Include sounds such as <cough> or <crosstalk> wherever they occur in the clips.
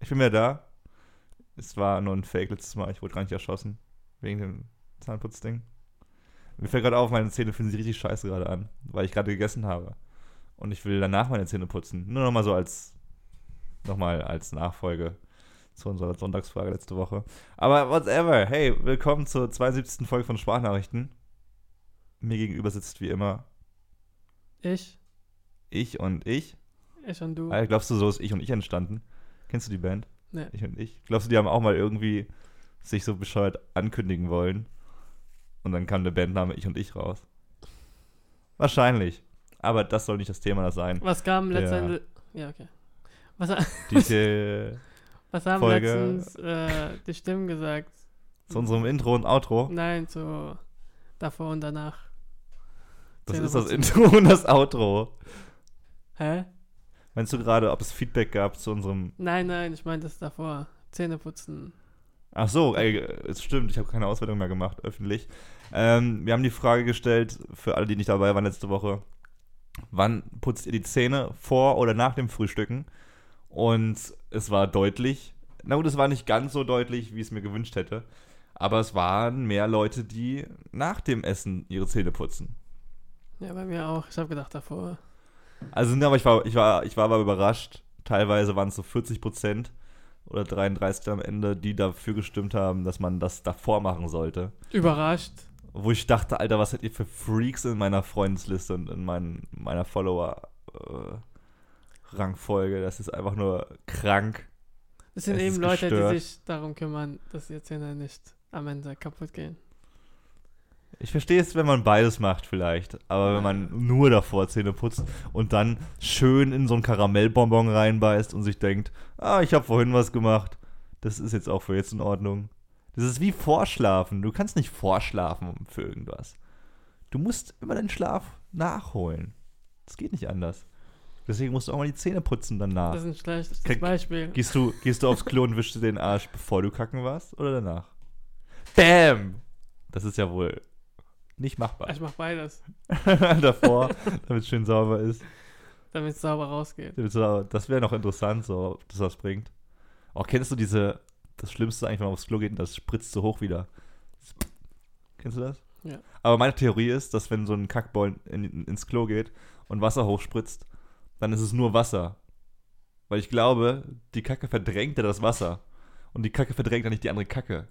Ich bin wieder da. Es war nur ein Fake letztes Mal. Ich wurde gar nicht erschossen. Wegen dem Zahnputzding. Mir fällt gerade auf, meine Zähne fühlen sich richtig scheiße gerade an, weil ich gerade gegessen habe. Und ich will danach meine Zähne putzen. Nur nochmal so als nochmal als Nachfolge zu unserer Sonntagsfrage letzte Woche. Aber whatever. Hey, willkommen zur 72. Folge von Sprachnachrichten. Mir gegenüber sitzt wie immer Ich, ich und ich. Ich und du. Alter, glaubst du, so ist ich und ich entstanden? Kennst du die Band? Nee. Ich und ich. Glaubst du, die haben auch mal irgendwie sich so bescheuert ankündigen wollen? Und dann kam der Bandname Ich und ich raus. Wahrscheinlich. Aber das soll nicht das Thema sein. Was kam Ja. letztendlich. Ja, okay. Was, <laughs> Diese <laughs> was haben Folge- letztens äh, die Stimmen gesagt? zu unserem Intro und Outro. Nein, zu davor und danach. Das ist das. Intro und das Outro. Hä? Meinst du gerade, ob es Feedback gab zu unserem. Nein, nein, ich meine das davor. Zähne putzen. Ach so, ey, es stimmt, ich habe keine Auswertung mehr gemacht, öffentlich. Ähm, wir haben die Frage gestellt, für alle, die nicht dabei waren letzte Woche: Wann putzt ihr die Zähne vor oder nach dem Frühstücken? Und es war deutlich. Na gut, es war nicht ganz so deutlich, wie ich es mir gewünscht hätte. Aber es waren mehr Leute, die nach dem Essen ihre Zähne putzen. Ja, bei mir auch. Ich habe gedacht davor. Also, ne, aber ich war, ich war, ich war aber überrascht. Teilweise waren es so 40 Prozent oder 33 am Ende, die dafür gestimmt haben, dass man das davor machen sollte. Überrascht. Wo ich dachte, Alter, was seid ihr für Freaks in meiner Freundesliste und in mein, meiner Follower-Rangfolge? das ist einfach nur krank. Das sind Es eben Leute, gestört. die sich darum kümmern, dass die Zähne nicht am Ende kaputt gehen. Ich verstehe es, wenn man beides macht vielleicht, aber wenn man nur davor Zähne putzt und dann schön in so ein Karamellbonbon reinbeißt und sich denkt, ah, ich habe vorhin was gemacht, das ist jetzt auch für jetzt in Ordnung. Das ist wie Vorschlafen. Du kannst nicht vorschlafen für irgendwas. Du musst immer deinen Schlaf nachholen. Das geht nicht anders. Deswegen musst du auch mal die Zähne putzen danach. Das ist ein schlechtes Beispiel. Gehst du, gehst du aufs Klo und wischst dir den Arsch, bevor du kacken warst oder danach? Bam! Das ist ja wohl nicht machbar. Ich mach beides, <laughs> Davor, damit es schön sauber ist. damit es sauber rausgeht. Das wäre noch interessant, so, ob das was bringt. Auch kennst du diese, das Schlimmste eigentlich, wenn man aufs Klo geht und das spritzt so hoch wieder. Kennst du das? Ja. Aber meine Theorie ist, dass wenn so ein Kackball in, ins Klo geht und Wasser hochspritzt, dann ist es nur Wasser. Weil ich glaube, die Kacke verdrängt ja das Wasser. Und die Kacke verdrängt ja nicht die andere Kacke.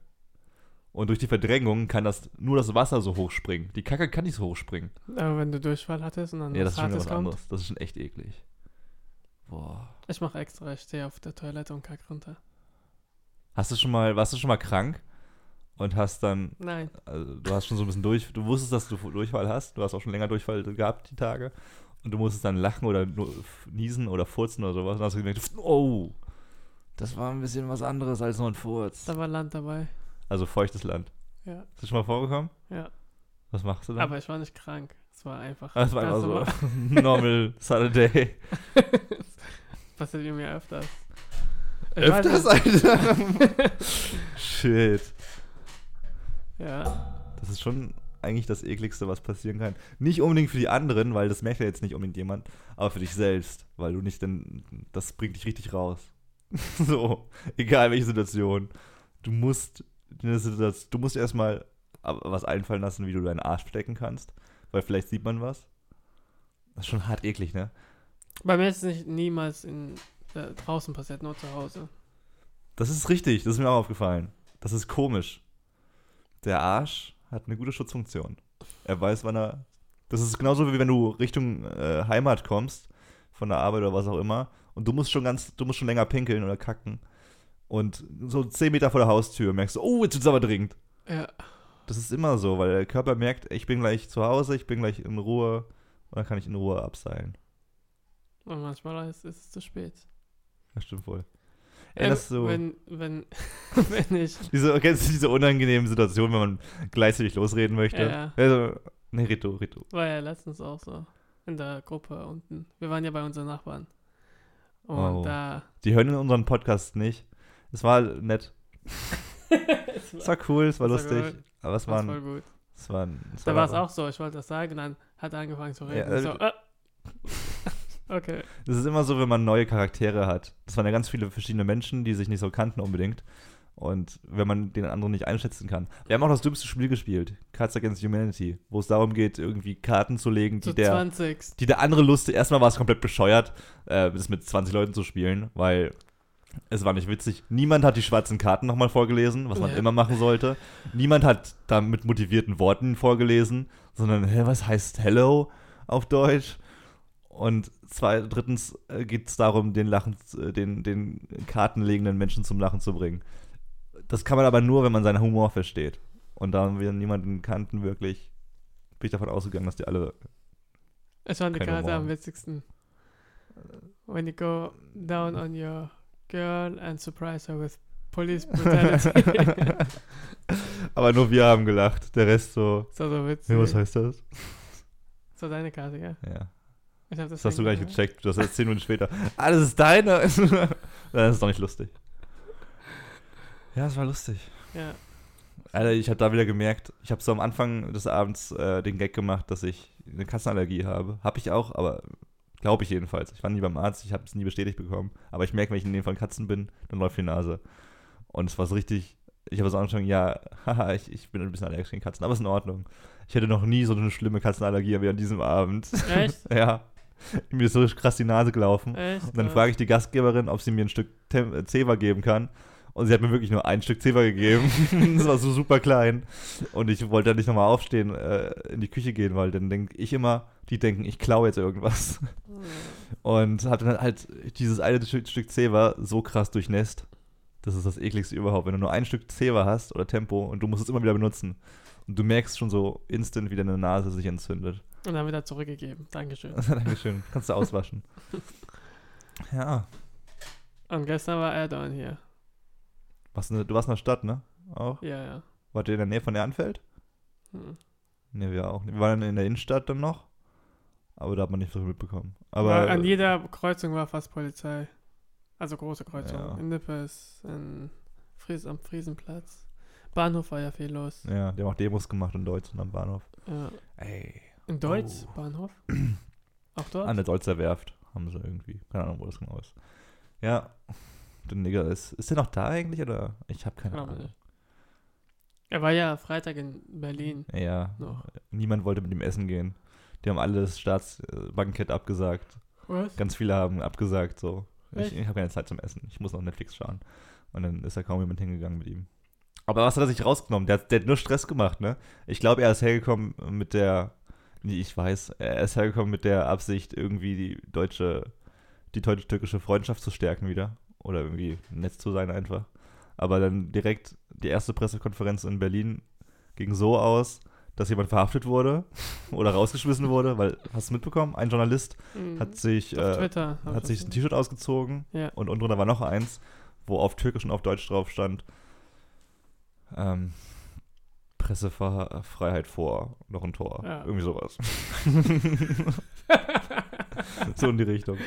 Und durch die Verdrängung kann das nur das Wasser so hochspringen. Die Kacke kann nicht so hochspringen. Aber wenn du Durchfall hattest und dann Ja, das ist schon was kommt. anderes. Das ist schon echt eklig. Boah. Ich mache extra, ich stehe auf der Toilette und kack runter. Hast du schon mal, warst du schon mal krank und hast dann, Nein, also du hast schon so ein bisschen durch, du wusstest, dass du Durchfall hast, du hast auch schon länger Durchfall gehabt die Tage und du musstest dann lachen oder niesen oder furzen oder sowas und hast du gemerkt, oh, das war ein bisschen was anderes als nur ein Furz. da war Land dabei. Also feuchtes Land. Ja, Ist das schon mal vorgekommen? ja. Was machst du dann? Aber ich war nicht krank. Es war einfach. das war ganz einfach so <laughs> <laughs> normal Saturday. Passiert mir öfters. Ich Öfters. Alter. <laughs> Shit. Ja. Das ist schon eigentlich das ekligste, was passieren kann. Nicht unbedingt für die anderen, weil das merkt ja jetzt nicht unbedingt jemand, aber für dich selbst, weil du nicht denn das bringt dich richtig raus. so, egal welche Situation. Du musst du musst erstmal was einfallen lassen, wie du deinen Arsch stecken kannst, weil vielleicht sieht man was. Das ist schon hart eklig, ne? Bei mir ist es nicht niemals in, äh, draußen passiert, nur zu Hause. Das ist richtig, das ist mir auch aufgefallen. Das ist komisch. Der Arsch hat eine gute Schutzfunktion. Er weiß, wann er. Das ist genauso wie wenn du Richtung äh, Heimat kommst, von der Arbeit oder was auch immer, und du musst schon ganz, du musst schon länger pinkeln oder kacken. Und so 10 Meter vor der Haustür merkst du, oh, jetzt wird's aber dringend. Ja. Das ist immer so, weil der Körper merkt, ich bin gleich zu Hause, ich bin gleich in Ruhe, und dann kann ich in Ruhe abseilen. Und manchmal ist, ist es zu spät. Das stimmt wohl. Ähm, Erinnerst du Wenn, wenn, <laughs> wenn ich. diese, kennst du diese unangenehmen Situationen, wenn man gleichzeitig losreden möchte? Ja. Also, nee, Rito, Rito. War ja letztens auch so. In der Gruppe unten. Wir waren ja bei unseren Nachbarn. Und Oh. da. Die hören in unseren Podcast nicht. Es war nett. <laughs> es Es war cool, es war war lustig. gut. Aber es war, voll gut. es war, es Da war es war auch so, ich wollte das sagen, dann hat er angefangen zu reden. Ja, so, äh, äh. <laughs> okay. Das ist immer so, wenn man neue Charaktere hat. Das waren ja ganz viele verschiedene Menschen, die sich nicht so kannten unbedingt. Und wenn man den anderen nicht einschätzen kann. Wir haben auch das dümmste Spiel gespielt, Cards Against Humanity, wo es darum geht, irgendwie Karten zu legen, die der 20. die der andere Lust, erstmal war es komplett bescheuert, äh, das mit 20 Leuten zu spielen, weil es war nicht witzig. Niemand hat die schwarzen Karten nochmal vorgelesen, was man Ja. immer machen sollte. Niemand hat da mit motivierten Worten vorgelesen, sondern, hä, was heißt Hello auf Deutsch? Und zwei, drittens geht es darum, den, Lachen, äh, den, den kartenlegenden Menschen zum Lachen zu bringen. Das kann man aber nur, wenn man seinen Humor versteht. Und da wir niemanden kannten, wirklich, bin ich davon ausgegangen, dass die alle Es war die Keine Karte am witzigsten. When you go down on your girl and surprise her with police <laughs> brutality. <laughs> Aber nur wir haben gelacht. Der Rest so. so, so witzig. Was heißt das? so deine Karte, ja. Ja. Ich hab das Das hast du gar nicht gecheckt. Das erst zehn Minuten später. Ah, das ist deine. <laughs> das ist doch nicht lustig. Ja, es war lustig. Ja. Alter, ich habe da wieder gemerkt, ich habe so am Anfang des Abends äh, den Gag gemacht, dass ich eine Katzenallergie habe. Habe ich auch, aber glaube ich jedenfalls. Ich war nie beim Arzt, ich habe es nie bestätigt bekommen. Aber ich merke, wenn ich in dem von Katzen bin, dann läuft die Nase. Und es war so richtig, ich habe so angefangen, ja, <laughs> haha, ich, ich bin ein bisschen allergisch gegen Katzen, aber ist in Ordnung. Ich hatte noch nie so eine schlimme Katzenallergie wie an diesem Abend. Echt? <laughs> ja. Mir ist so krass die Nase gelaufen. Echt? Und dann frage ich die Gastgeberin, ob sie mir ein Stück Tem äh, Zewa geben kann. Und sie hat mir wirklich nur ein Stück Zewa gegeben. <laughs> das war so super klein. Und ich wollte dann nicht nochmal aufstehen, äh, in die Küche gehen, weil dann denke ich immer, die denken, ich klaue jetzt irgendwas. Und habe dann halt dieses eine Stück, Zewa so krass durchnässt. Das ist das ekligste überhaupt, wenn du nur ein Stück Zewa hast oder Tempo und du musst es immer wieder benutzen. Und du merkst schon so instant, wie deine Nase sich entzündet. Und dann wieder zurückgegeben. Dankeschön. <laughs> Dankeschön. Kannst du auswaschen. <laughs> Ja. Und gestern war Erdogan hier. Was, ne, du warst in der Stadt, ne? Auch? Ja, ja. Wart ihr in der Nähe von Ehrenfeld? Hm. Ne, wir auch. Wir waren in der Innenstadt dann noch. Aber da hat man nicht so viel mitbekommen. Aber War, an jeder Kreuzung war fast Polizei. Also große Kreuzung. Ja. In Nippes, in Fries, am Friesenplatz. Bahnhof war ja viel los. ja, die haben auch Demos gemacht in Deutschland am Bahnhof. Ja. Ey. In Deutsch, Oh. Bahnhof? <clears throat> Auch dort? An der Deutzer Werft haben sie irgendwie. Keine Ahnung, wo das genau ist. Ja. Der Nigger ist. Ist der noch da eigentlich? Oder? Ich habe keine Ahnung. nicht. Er war ja Freitag in Berlin Ja. noch. Niemand wollte mit ihm essen gehen. Die haben alle das Staatsbankett abgesagt. Was? Ganz viele haben abgesagt, so. Ich, Echt? ich habe keine Zeit zum Essen. Ich muss noch Netflix schauen. Und dann ist da kaum jemand hingegangen mit ihm. Aber was hat er sich rausgenommen? Der, hat- der hat nur Stress gemacht, ne? Ich glaube, er ist hergekommen mit der, nee, ich weiß, er ist hergekommen mit der Absicht, irgendwie die deutsche, die deutsch-türkische Freundschaft zu stärken wieder. Oder irgendwie nett zu sein einfach. Aber dann direkt die erste Pressekonferenz in Berlin ging so aus, dass jemand verhaftet wurde oder rausgeschmissen wurde, weil, hast du mitbekommen? Ein Journalist Mhm. hat sich, äh, Twitter. hat ich sich ein T-Shirt ausgezogen Ja. und unten drunter war noch eins, wo auf Türkisch und auf Deutsch drauf stand ähm, Pressefreiheit vor, noch ein Tor. Ja. Irgendwie sowas. <laughs> <laughs> <laughs> so in die Richtung.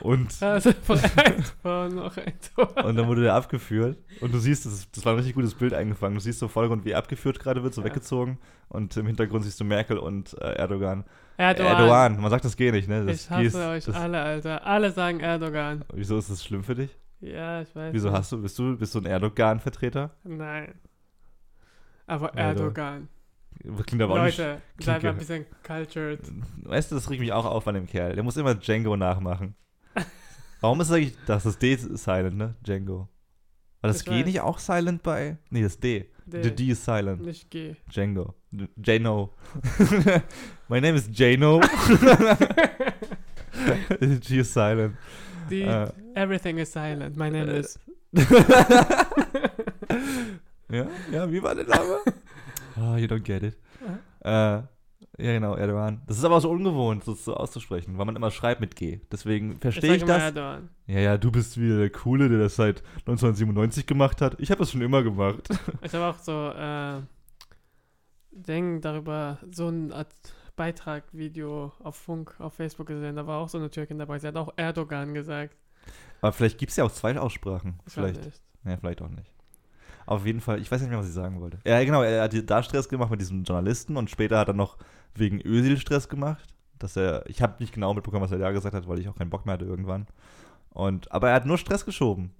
Und, Also Freiheit war noch ein Tor. und dann wurde der abgeführt und du siehst, das, ist, das war ein richtig gutes Bild eingefangen. Du siehst so Vollgrund, wie er abgeführt gerade wird, so Ja. weggezogen und im Hintergrund siehst du Merkel und äh, Erdogan. Erdogan. Erdogan, man sagt das G nicht, ne? Das Ich hasse ist- euch das, alle, Alter. Alle sagen Erdogan. Wieso ist das schlimm für dich? Ja, ich weiß. Wieso nicht. hast du, bist du, bist du ein Erdogan-Vertreter? Nein. Aber. Erdogan. Klingt aber auch nicht Leute, seid mal ein bisschen cultured. Weißt du, das regt mich auch auf an dem Kerl. Der muss immer Django nachmachen. <laughs> Warum ist eigentlich, das ist D silent, ne? Django. War das Ich G weiß. nicht auch silent bei? Nee, das D. D. Der D ist silent. Nicht G. Django. D- Jano. <laughs> My name is Jano. <laughs> G is silent. Die, Äh. everything is silent. My name is. ja, ja, wie war der Name? <laughs> Ah, you don't get it. Äh, ja, genau, Erdogan. Das ist aber so ungewohnt, das so auszusprechen, weil man immer schreibt mit G. Deswegen verstehe ich, immer das. Erdogan. Ja, ja, du bist wieder der Coole, der das seit 1997 gemacht hat. Ich habe das schon immer gemacht. <laughs> Ich habe auch so äh, Ding darüber, so ein Art Beitrag, Video auf Funk, auf Facebook gesehen. Da war auch so eine Türkin dabei. Sie hat auch Erdogan gesagt. Aber vielleicht gibt es ja auch zwei Aussprachen. Ich Vielleicht. nicht. Ja, vielleicht auch nicht. Auf jeden Fall, ich weiß nicht mehr, was ich sagen wollte. Ja, genau, er hat da Stress gemacht mit diesem Journalisten und später hat er noch wegen Özil Stress gemacht. dass er, ich habe nicht genau mitbekommen, was er da gesagt hat, weil ich auch keinen Bock mehr hatte irgendwann. Und, aber er hat nur Stress geschoben.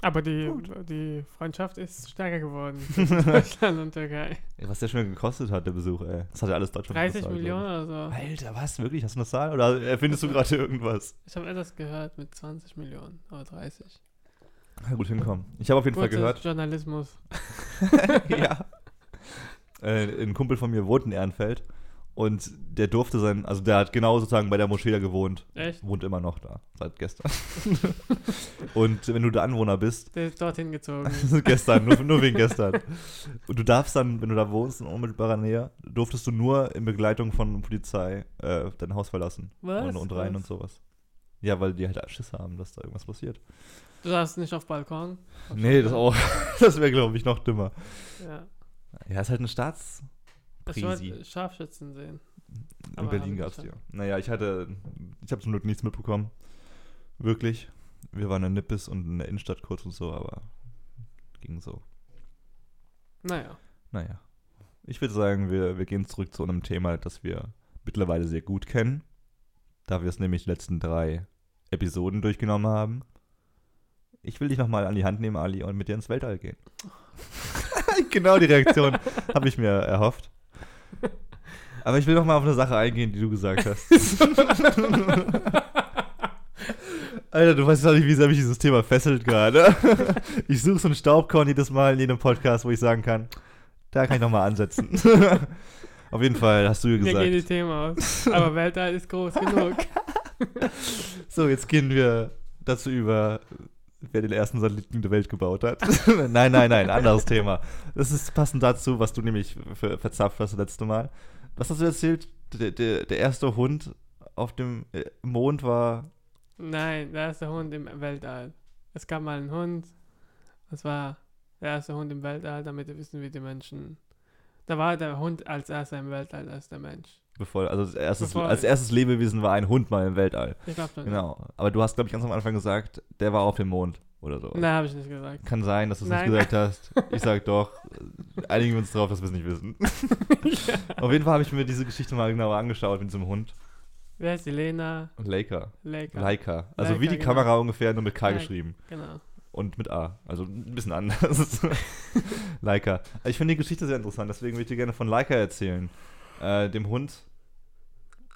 Aber die, die Freundschaft ist stärker geworden <laughs> zwischen Deutschland und Türkei. Was der schon gekostet hat, der Besuch, ey. Das hat ja alles Deutschland 30 bezahlt, Millionen oder so. ich. Alter, was? Wirklich? Hast du eine Zahl? Oder erfindest du <laughs> gerade irgendwas? Ich habe etwas gehört mit 20 Millionen oder 30. Ja, gut hinkommen. Ich habe auf jeden Fall Gutes gehört. Journalismus. <laughs> ja. <laughs> Äh, ein Kumpel von mir wohnt in Ehrenfeld und der durfte sein, also der hat genau sozusagen bei der Moschee da gewohnt. Echt? Wohnt immer noch da, seit gestern. <laughs> und wenn du da Anwohner bist, Der ist dorthin gezogen. gestern, nur, nur wegen gestern. Und du darfst dann, wenn du da wohnst in unmittelbarer Nähe, durftest du nur in Begleitung von Polizei äh, dein Haus verlassen. Was? Und, und rein Was? und sowas. Ja, weil die halt Schiss haben, dass da irgendwas passiert. Du darfst nicht auf Balkon. Auf Nee, das auch. <laughs> Das wäre, glaube ich, noch dümmer. Ja. Ja, ist halt eine Staats. Ich wollte Scharfschützen sehen. In Aber Berlin gab es die. ja. Naja, ich hatte, ich habe zum Glück nichts mitbekommen. Wirklich. Wir waren in Nippes und in der Innenstadt kurz und so, aber ging so. Naja. Naja. Ich würde sagen, wir, wir gehen zurück zu einem Thema, das wir mittlerweile sehr gut kennen. Da wir es nämlich die letzten drei Episoden durchgenommen haben. Ich will dich nochmal an die Hand nehmen, Ali, und mit dir ins Weltall gehen. <laughs> genau die Reaktion <laughs> habe ich mir erhofft. Aber ich will nochmal auf eine Sache eingehen, die du gesagt hast. <laughs> Alter, du weißt doch nicht, wie sehr mich dieses Thema fesselt gerade. Ich suche so einen Staubkorn jedes Mal in jedem Podcast, wo ich sagen kann, da kann ich nochmal ansetzen. Auf jeden Fall hast du Mir gehen die gesagt. Themen aus. Aber Weltall ist groß genug. So, jetzt gehen wir dazu über, wer den ersten Satelliten der Welt gebaut hat. <laughs> nein, nein, nein, anderes Thema. Das ist passend dazu, was du nämlich ver verzapft hast das letzte Mal. Was hast du erzählt? Der, der, der erste Hund auf dem äh, Mond war. Nein, der erste Hund im Weltall. Es gab mal einen Hund. Das war der erste Hund im Weltall, damit wir wissen, wie die Menschen. Da war der Hund als erster im Weltall als der Mensch. Bevor, also als erstes, Bevor- als erstes Lebewesen war ein Hund mal im Weltall. Ich glaube schon. Genau. Aber du hast, glaube ich, ganz am Anfang gesagt, der war auf dem Mond oder so. Nein, habe ich nicht gesagt. Kann sein, dass du es nicht gesagt hast. <laughs> Ich sag doch. Einigen wir uns darauf, dass wir es nicht wissen. <laughs> Auf jeden Fall habe ich mir diese Geschichte mal genauer angeschaut mit diesem Hund. Wer ist die Lena? Und Leica. Leica. Leica. Also Leica, wie die genau. Kamera ungefähr, nur mit K Leica. geschrieben. Genau. Und mit A. Also ein bisschen anders. <laughs> Leica. Ich finde die Geschichte sehr interessant, deswegen würde ich dir gerne von Leica erzählen. Äh, dem Hund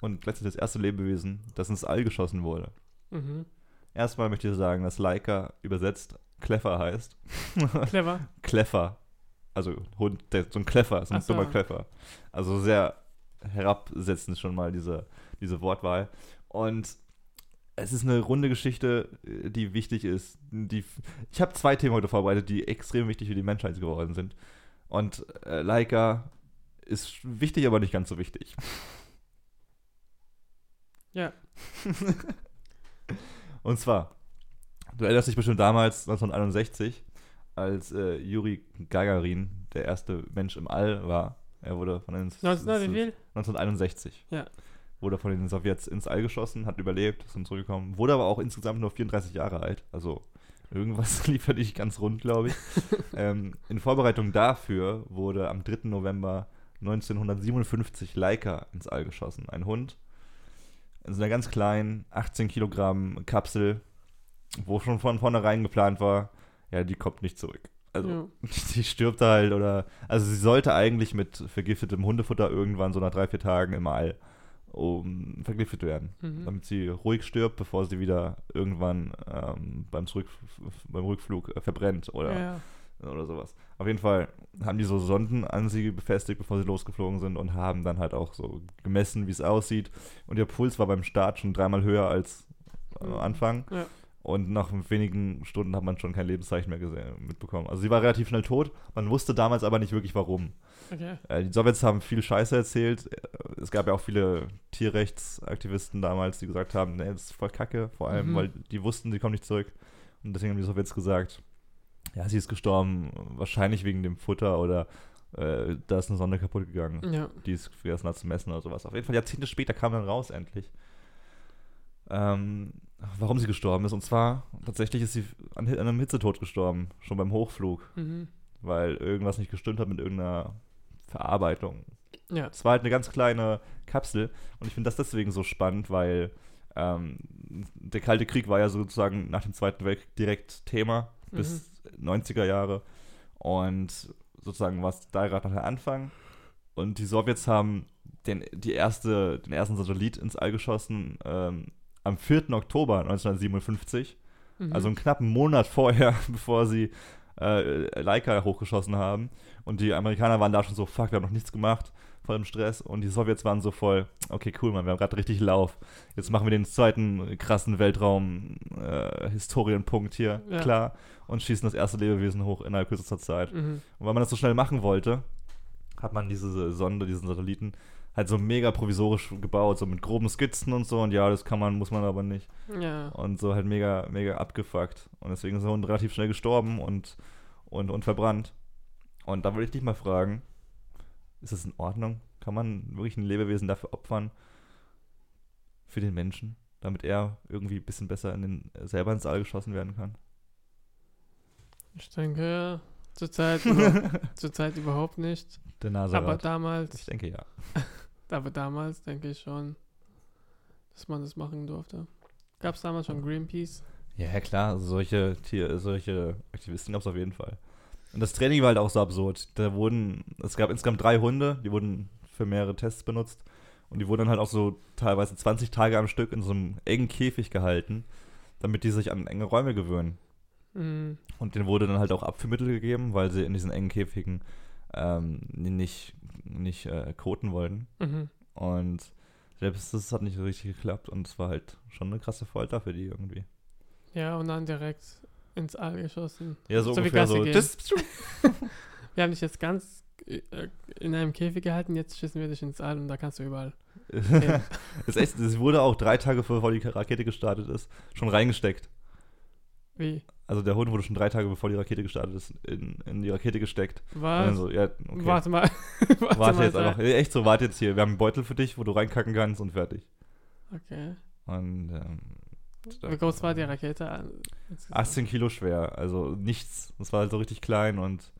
und letztlich das erste Lebewesen, das ins All geschossen wurde. Mhm. Erstmal möchte ich sagen, dass Leica übersetzt Kleffer heißt. <laughs> Clever. Kleffer. Also Hund, der, so ein Kleffer, so ein Ach so. dummer Kleffer. Also sehr herabsetzend schon mal diese, diese Wortwahl. Und es ist eine runde Geschichte, äh, die wichtig ist. Die, ich habe zwei Themen heute vorbereitet, die extrem wichtig für die Menschheit geworden sind. Und äh, Leica ist wichtig, aber nicht ganz so wichtig. <laughs> Ja. <laughs> Und zwar, du erinnerst dich bestimmt damals, 1961, als äh, Juri Gagarin der erste Mensch im All war. Er wurde von den 19, wie viel? 1961. Ja. Wurde von den Sowjets ins All geschossen, hat überlebt, ist dann zurückgekommen, wurde aber auch insgesamt nur 34 Jahre alt. Also irgendwas <laughs> lief ja nicht ganz rund, glaube ich. <laughs> ähm, in Vorbereitung dafür wurde am 3. November 1957 Leica ins All geschossen. Ein Hund in so einer ganz kleinen 18 Kilogramm Kapsel, wo schon von vornherein geplant war, ja, die kommt nicht zurück. Also ja. <laughs> die stirbt halt oder also sie sollte eigentlich mit vergiftetem Hundefutter irgendwann so nach drei, vier Tagen im All um, vergiftet werden, Mhm. damit sie ruhig stirbt, bevor sie wieder irgendwann ähm, beim, Zurück, beim Rückflug äh, verbrennt oder, ja. Oder sowas. Auf jeden Fall haben die so Sonden an sie befestigt, bevor sie losgeflogen sind und haben dann halt auch so gemessen, wie es aussieht. Und ihr Puls war beim Start schon dreimal höher als äh, Mhm. Anfang. Ja. Und nach wenigen Stunden hat man schon kein Lebenszeichen mehr gesehen, mitbekommen. Also sie war relativ schnell tot. Man wusste damals aber nicht wirklich warum. Okay. Äh, die Sowjets haben viel Scheiße erzählt. Äh, Es gab ja auch viele Tierrechtsaktivisten damals, die gesagt haben, nee, das ist voll kacke. Vor allem, Mhm. weil die wussten, die kommt nicht zurück. Und deswegen haben die Sowjets gesagt, ja, sie ist gestorben, wahrscheinlich wegen dem Futter oder äh, da ist eine Sonde kaputt gegangen Ja. die es vergessen hat zu messen oder sowas. Auf jeden Fall Jahrzehnte später kam dann raus endlich, ähm, warum sie gestorben ist. Und zwar tatsächlich ist sie an, an einem Hitzetod gestorben, schon beim Hochflug, Mhm. weil irgendwas nicht gestimmt hat mit irgendeiner Verarbeitung. Ja. Es war halt eine ganz kleine Kapsel und ich finde das deswegen so spannend, weil ähm, der Kalte Krieg war ja sozusagen nach dem Zweiten Weltkrieg direkt Thema Mhm. bis 90er Jahre und sozusagen war es da gerade noch der Anfang und die Sowjets haben den, die erste, den ersten Satellit ins All geschossen ähm, am 4. Oktober 1957, Mhm. also einen knappen Monat vorher, <laughs> bevor sie äh, Laika hochgeschossen haben. Und die Amerikaner waren da schon so, fuck, wir haben noch nichts gemacht, voll im Stress. Und die Sowjets waren so voll, okay, cool, Mann, wir haben gerade richtig Lauf. Jetzt machen wir den zweiten krassen Weltraum-Historienpunkt hier, Ja. klar, und schießen das erste Lebewesen hoch innerhalb kürzester Zeit. Mhm. Und weil man das so schnell machen wollte, hat man diese Sonde, diesen Satelliten, halt so mega provisorisch gebaut, so mit groben Skizzen und so. Und ja, das kann man, muss man aber nicht. Ja. Und so halt mega, mega abgefuckt. Und deswegen ist der Hund relativ schnell gestorben und, und, und verbrannt. Und da würde ich dich mal fragen, ist das in Ordnung? Kann man wirklich ein Lebewesen dafür opfern? Für den Menschen? Damit er irgendwie ein bisschen besser in den, selber ins All geschossen werden kann? Ich denke, zurzeit, über, <laughs> zurzeit überhaupt nicht. Der Aber Nasarat. damals, Ich denke ja. <laughs> aber damals denke ich schon, dass man das machen durfte. Gab es damals schon Greenpeace? Ja, ja, klar, also solche, Tier, solche Aktivisten gab es auf jeden Fall. Und das Training war halt auch so absurd. Da wurden, es gab insgesamt drei Hunde, die wurden für mehrere Tests benutzt. Und die wurden dann halt auch so teilweise 20 Tage am Stück in so einem engen Käfig gehalten, damit die sich an enge Räume gewöhnen. Mhm. Und denen wurde dann halt auch Abführmittel gegeben, weil sie in diesen engen Käfigen ähm, nicht, nicht äh, koten wollten. Mhm. Und selbst das hat nicht so richtig geklappt. Und es war halt schon eine krasse Folter für die irgendwie. Ja, und dann direkt ins All geschossen. Ja, so, So ungefähr so. <laughs> Wir haben dich jetzt ganz äh, in einem Käfig gehalten, jetzt schießen wir dich ins All und da kannst du überall. <laughs> Ja. ist echt, es wurde auch drei Tage bevor die Rakete gestartet ist, schon reingesteckt. Wie? Also der Hund wurde schon drei Tage bevor die Rakete gestartet ist, in, in die Rakete gesteckt. Was? so, ja, okay. Warte mal. <laughs> warte, Warte mal jetzt einfach. Ja, Echt so, warte jetzt hier. Wir haben einen Beutel für dich, wo du reinkacken kannst und fertig. Okay. Und ähm, Wie groß war die Rakete? an- insgesamt? 18 Kilo schwer, also nichts. Das war halt so richtig klein und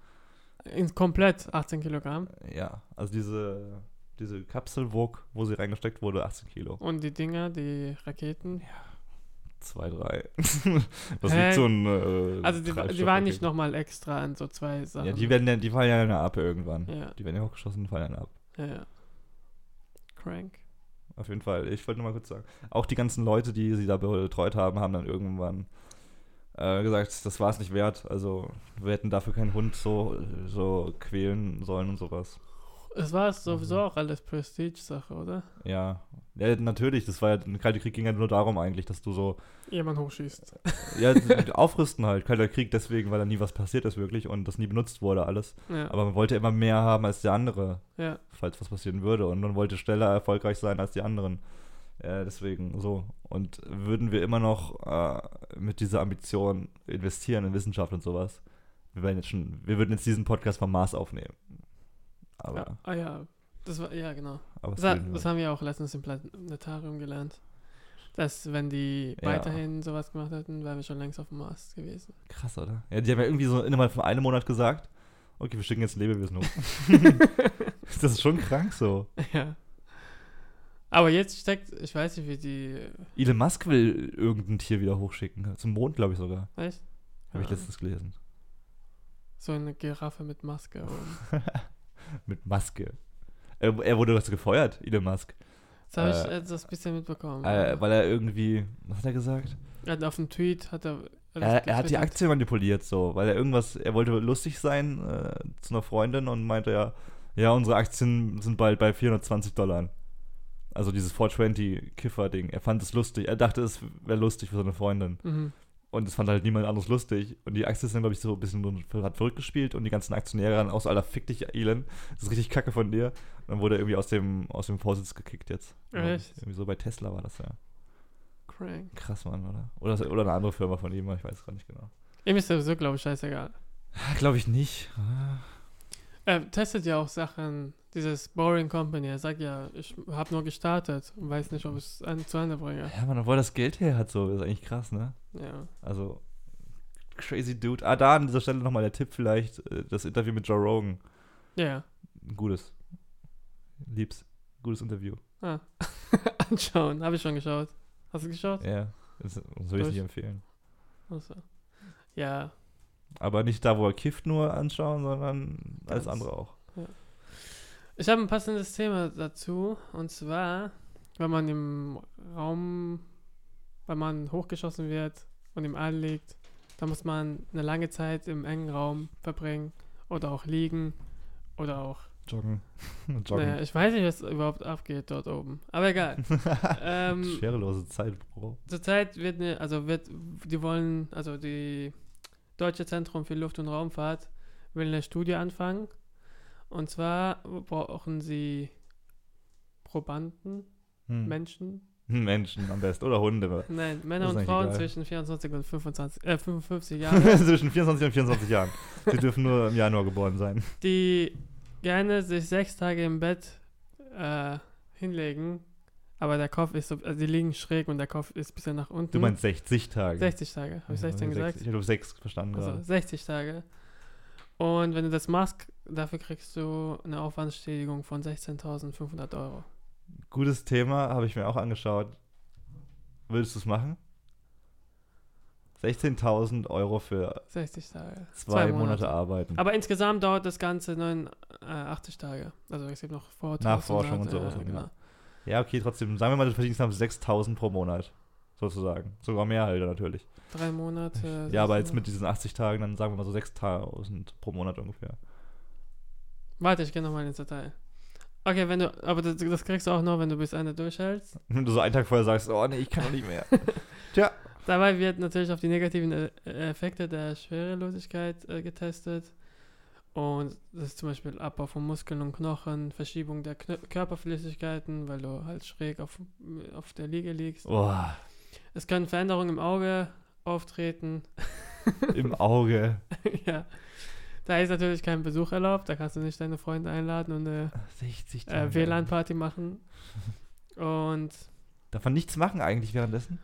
In, komplett 18 Kilogramm. ja, also diese, diese Kapsel wog, wo sie reingesteckt wurde, 18 Kilo. Und die Dinger, die Raketen. Zwei, drei. <laughs> Was Hä? liegt so ein äh, Also die, die waren nicht nochmal extra an so zwei Sachen. Ja, die werden ja, die fallen ja dann ab irgendwann. Ja, Die werden ja hochgeschossen und fallen dann ab. ja, ja. Crank. Auf jeden Fall. Ich wollte nur mal kurz sagen. Auch die ganzen Leute, die sie da betreut haben, haben dann irgendwann äh, gesagt, das war es nicht wert. Also wir hätten dafür keinen Hund so, so quälen sollen und sowas. Es war sowieso auch alles Prestige-Sache, oder? Ja. ja, natürlich. Das war ja, ein Kalter Krieg ging ja nur darum eigentlich, dass du so, Jemand hochschießt. ja, <laughs> aufrüsten halt. Kalter Krieg deswegen, weil da nie was passiert ist wirklich und das nie benutzt wurde alles. Ja, Aber man wollte immer mehr haben als der andere. ja. falls was passieren würde. Und man wollte schneller erfolgreich sein als die anderen. Äh, deswegen so. Und würden wir immer noch äh, mit dieser Ambition investieren in Wissenschaft und sowas, wir, wären jetzt schon, wir würden jetzt diesen Podcast vom Mars aufnehmen. Aber, ja. Ah ja, das war, ja genau. aber Das, das haben wir auch letztens im Planetarium gelernt. Dass, wenn die Ja. weiterhin sowas gemacht hätten, wären wir schon längst auf dem Mars gewesen. krass, oder? Ja, die haben ja irgendwie so innerhalb von einem Monat gesagt, okay, wir schicken jetzt ein Lebewesen hoch. <laughs> <laughs> das ist schon krank so. ja. Aber jetzt steckt, ich weiß nicht, wie die. Elon Musk will irgendein Tier wieder hochschicken. Zum Mond, glaube ich sogar. Weißt Habe ich Ja. letztens gelesen. So eine Giraffe mit Maske. <laughs> Mit Maske. Er, er wurde was gefeuert, Elon Musk. Das habe ich Äh, etwas bisschen mitbekommen. Äh, weil er irgendwie, was hat er gesagt? er hat auf dem Tweet hat er. Er, er hat die. Aktie manipuliert, so, weil er irgendwas, er wollte lustig sein äh, zu einer Freundin und meinte ja, ja, unsere Aktien sind bald bei 420 Dollar. Also dieses 420-Kiffer-Ding. Er fand es lustig. Er dachte, es wäre lustig für seine Freundin. Mhm. Und es fand halt niemand anderes lustig. Und die Aktie ist dann, glaube ich, so ein bisschen hat verrückt gespielt und die ganzen Aktionäre dann aus, Alter, fick dich, Elon. Das ist richtig kacke von dir. Und dann wurde er irgendwie aus dem, aus dem Vorsitz gekickt jetzt. Echt? Irgendwie so bei Tesla war das ja. Crank. Krass, Mann, oder? Oder, oder eine andere Firma von ihm, ich weiß gar nicht genau. Ihm ist sowieso, glaube ich, scheißegal. Glaube ich nicht. Er testet ja auch Sachen, dieses Boring Company. Er sagt ja, ich habe nur gestartet und weiß nicht, ob ich es an, zu Ende bringe. Ja, man, obwohl das Geld her hat, so, ist eigentlich krass, ne? Ja. Also, crazy Dude. Ah, da an dieser Stelle nochmal der Tipp vielleicht, äh, das Interview mit Joe Rogan. Ja. Gutes. Lieb's. Gutes Interview. Ah. <laughs> Anschauen. Habe ich schon geschaut. Hast du geschaut? Ja, das würde ich nicht empfehlen. Achso. Ja. Aber nicht da, wo er kifft, nur anschauen, sondern alles Ganz. andere auch. Ich habe ein passendes Thema dazu. Und zwar, wenn man im Raum, wenn man hochgeschossen wird und im All liegt, dann muss man eine lange Zeit im engen Raum verbringen oder auch liegen oder auch. Joggen. <laughs> Joggen. Naja, ich weiß nicht, was überhaupt abgeht dort oben. Aber egal. <laughs> ähm, Schwerelose Zeit, Bro. Zurzeit wird eine, also wird, die wollen, also die Deutsche Zentrum für Luft- und Raumfahrt will eine Studie anfangen. Und zwar brauchen sie Probanden, Hm. Menschen, Menschen am besten. Oder Hunde. <laughs> nein, Männer und Frauen egal. zwischen 24 und 25, äh, 55 <laughs> Jahren, Zwischen 24 und 24 Jahren. Sie dürfen nur im Januar geboren sein. die gerne sich sechs Tage im Bett äh, hinlegen, aber der Kopf ist so, also die liegen schräg und der Kopf ist bisschen nach unten. Du meinst 60 Tage. 60 Tage, habe ich 16 Ja, gesagt? Ich habe 6 verstanden Also gerade. 60 Tage. Und wenn du das machst, dafür kriegst du eine Aufwandsstetigung von 16.500 Euro. Gutes Thema, habe ich mir auch angeschaut. Würdest du es machen? 16.000 Euro für 60 Tage. zwei, Monate. arbeiten. Aber insgesamt dauert das Ganze 9, äh, 80 Tage. Also es gibt noch Vorteile. Nachforschung und sowas, Äh, genau. ja. Ja, okay, trotzdem. Sagen wir mal, du verdienst dann 6.000 pro Monat. Sozusagen. Sogar mehr halt natürlich. Drei Monate. Ja, aber jetzt mit diesen 80 Tagen, dann sagen wir mal so 6.000 pro Monat ungefähr. Warte, ich gehe nochmal ins Detail. Okay, wenn du, aber das, das kriegst du auch noch, wenn du bis Ende durchhältst. <laughs> Wenn du so einen Tag vorher sagst, oh nee, ich kann doch nicht mehr. <laughs> Dabei wird natürlich auf die negativen äh, Effekte der Schwerelosigkeit äh, getestet. Und das ist zum Beispiel Abbau von Muskeln und Knochen, Verschiebung der Knö Körperflüssigkeiten, weil du halt schräg auf, auf der Liege liegst. Boah, Es können Veränderungen im Auge auftreten. im Auge. <laughs> ja. Da ist natürlich kein Besuch erlaubt, da kannst du nicht deine Freunde einladen und eine 60 Tage. äh, WLAN-Party machen. <laughs> Und Darf man nichts machen eigentlich währenddessen?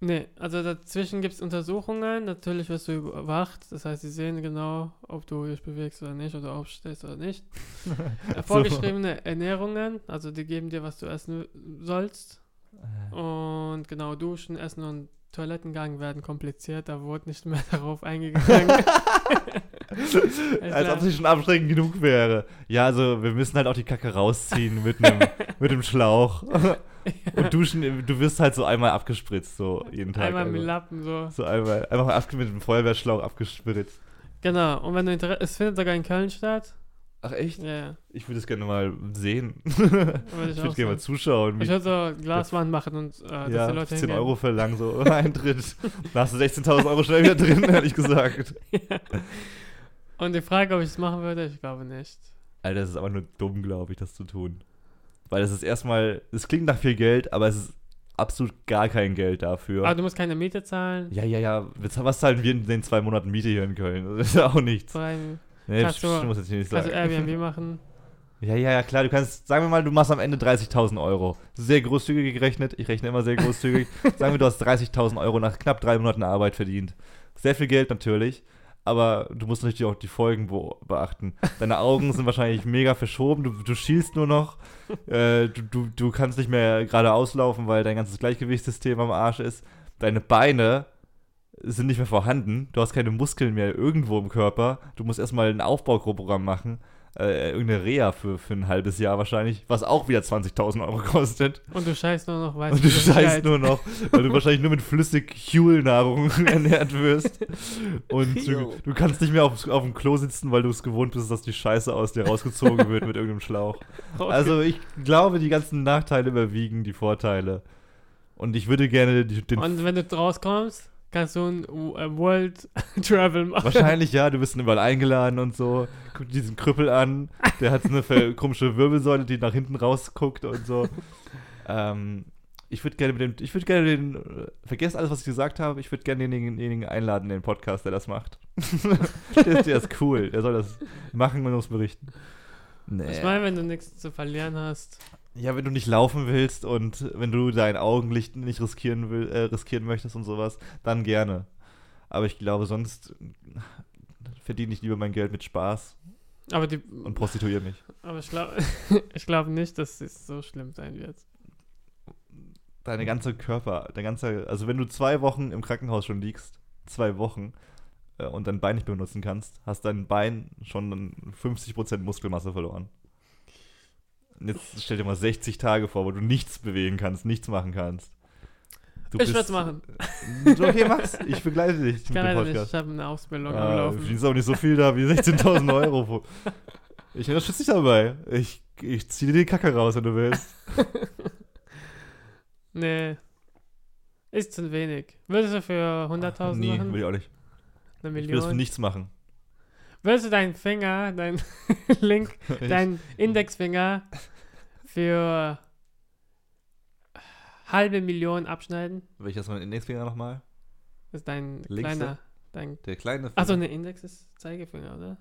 Nee, also dazwischen gibt es Untersuchungen. Natürlich wirst du überwacht. Das heißt, sie sehen genau, ob du dich bewegst oder nicht oder aufstehst oder nicht. <laughs> Vorgeschriebene Ernährungen, also die geben dir, was du essen sollst. Äh, Und genau, Duschen, Essen und Toilettengang werden kompliziert. Da wurde nicht mehr <laughs> darauf eingegangen. Als ob sie schon abschreckend genug wäre. Ja, also wir müssen halt auch die Kacke rausziehen mit einem <laughs> mit dem Schlauch. Und duschen, du wirst halt so einmal abgespritzt, so jeden Tag. Einmal mit also. Lappen so. So einmal, einfach mit dem Feuerwehrschlauch abgespritzt. Genau, und wenn du Interesse, es findet sogar in Köln statt. Ach echt? Ja, ja. Ich würde es gerne mal sehen. <laughs> Ich ich würde gerne mal zuschauen. Ich würde so Glaswand machen und äh, dass ja, die Leute 10 hingehen. Euro verlangen, so <laughs> Eintritt. Da hast du 16.000 Euro schnell wieder drin, ehrlich gesagt. Und die Frage, ob ich es machen würde, ich glaube nicht. Alter, das ist aber nur dumm, glaube ich, das zu tun. Weil das ist erstmal, es klingt nach viel Geld, aber es ist absolut gar kein Geld dafür. Aber du musst keine Miete zahlen. Ja, ja, ja. Was zahlen wir in den zwei Monaten Miete hier in Köln? Das ist ja auch nichts. Zwei, Nee, Kannst du- muss jetzt hier nicht kannst du sagen. Airbnb machen. Ja, ja, ja, klar. Du kannst, sagen wir mal, du machst am Ende 30.000 Euro. Sehr großzügig gerechnet. Ich rechne immer sehr großzügig. <laughs> sagen wir, du hast 30.000 Euro nach knapp drei Monaten Arbeit verdient. Sehr viel Geld natürlich. Aber du musst natürlich auch die Folgen be beachten. Deine Augen sind wahrscheinlich mega verschoben. Du, du schielst nur noch. Äh, du, du, du kannst nicht mehr gerade auslaufen, weil dein ganzes Gleichgewichtssystem am Arsch ist. Deine Beine sind nicht mehr vorhanden. Du hast keine Muskeln mehr irgendwo im Körper. Du musst erstmal ein Aufbauprogramm machen. Äh, irgendeine Reha für, für ein halbes Jahr wahrscheinlich, was auch wieder 20.000 Euro kostet. Und du scheißt nur noch weiß. Und du scheißt nur noch, weil du wahrscheinlich nur mit flüssig Huel-Nahrung <laughs> ernährt wirst. Und du, du kannst nicht mehr auf, auf dem Klo sitzen, weil du es gewohnt bist, dass die Scheiße aus dir rausgezogen wird mit irgendeinem Schlauch. Also ich glaube, die ganzen Nachteile überwiegen die Vorteile. Und ich würde gerne den Und wenn du rauskommst, kannst du ein World <laughs> Travel machen. Wahrscheinlich ja, du bist überall eingeladen und so. Guck dir diesen Krüppel an, der hat so eine <laughs> komische Wirbelsäule, die nach hinten rausguckt und so. Ähm, ich würde gerne mit dem, ich würde gerne den, äh, vergesst alles, was ich gesagt habe, ich würde gerne denjenigen einladen, den Podcast, der das macht. <laughs> der, ist, der ist cool, der soll das machen und uns berichten. Nee. Ich meine, wenn du nichts zu verlieren hast. Ja, wenn du nicht laufen willst und wenn du dein Augenlicht nicht riskieren, will, äh, riskieren möchtest und sowas, dann gerne. Aber ich glaube, sonst verdiene ich lieber mein Geld mit Spaß Aber, die, und prostituiere mich. aber ich glaube <laughs> ich glaub nicht, dass es so schlimm sein wird. Deine ganze Körper, der ganze, also wenn du zwei Wochen im Krankenhaus schon liegst, zwei Wochen, äh, und dein Bein nicht benutzen kannst, hast dein Bein schon 50% Muskelmasse verloren. Jetzt stell dir mal 60 Tage vor, wo du nichts bewegen kannst, nichts machen kannst. Du ich werde es machen. Okay, mach's. Ich begleite dich Ich mit kann dem leider nicht. Ich habe eine Ausbildung am Ah, du Laufen. verdienst auch nicht so viel da wie 16.000 Euro. Ich unterstütze dich dabei. Ich, ich ziehe dir die Kacke raus, wenn du willst. <laughs> Nee. Ist zu wenig. Würdest du für 100.000 Nee, machen? will ich auch nicht. Eine Ich will das für Million? nichts machen. Würdest du deinen Finger, dein <laughs> Link, deinen Indexfinger für halbe Million abschneiden? Will ich das mal Indexfinger nochmal? Das ist dein Linkste? kleiner. Dein, Der kleine achso, ne, Index ist Zeigefinger, oder?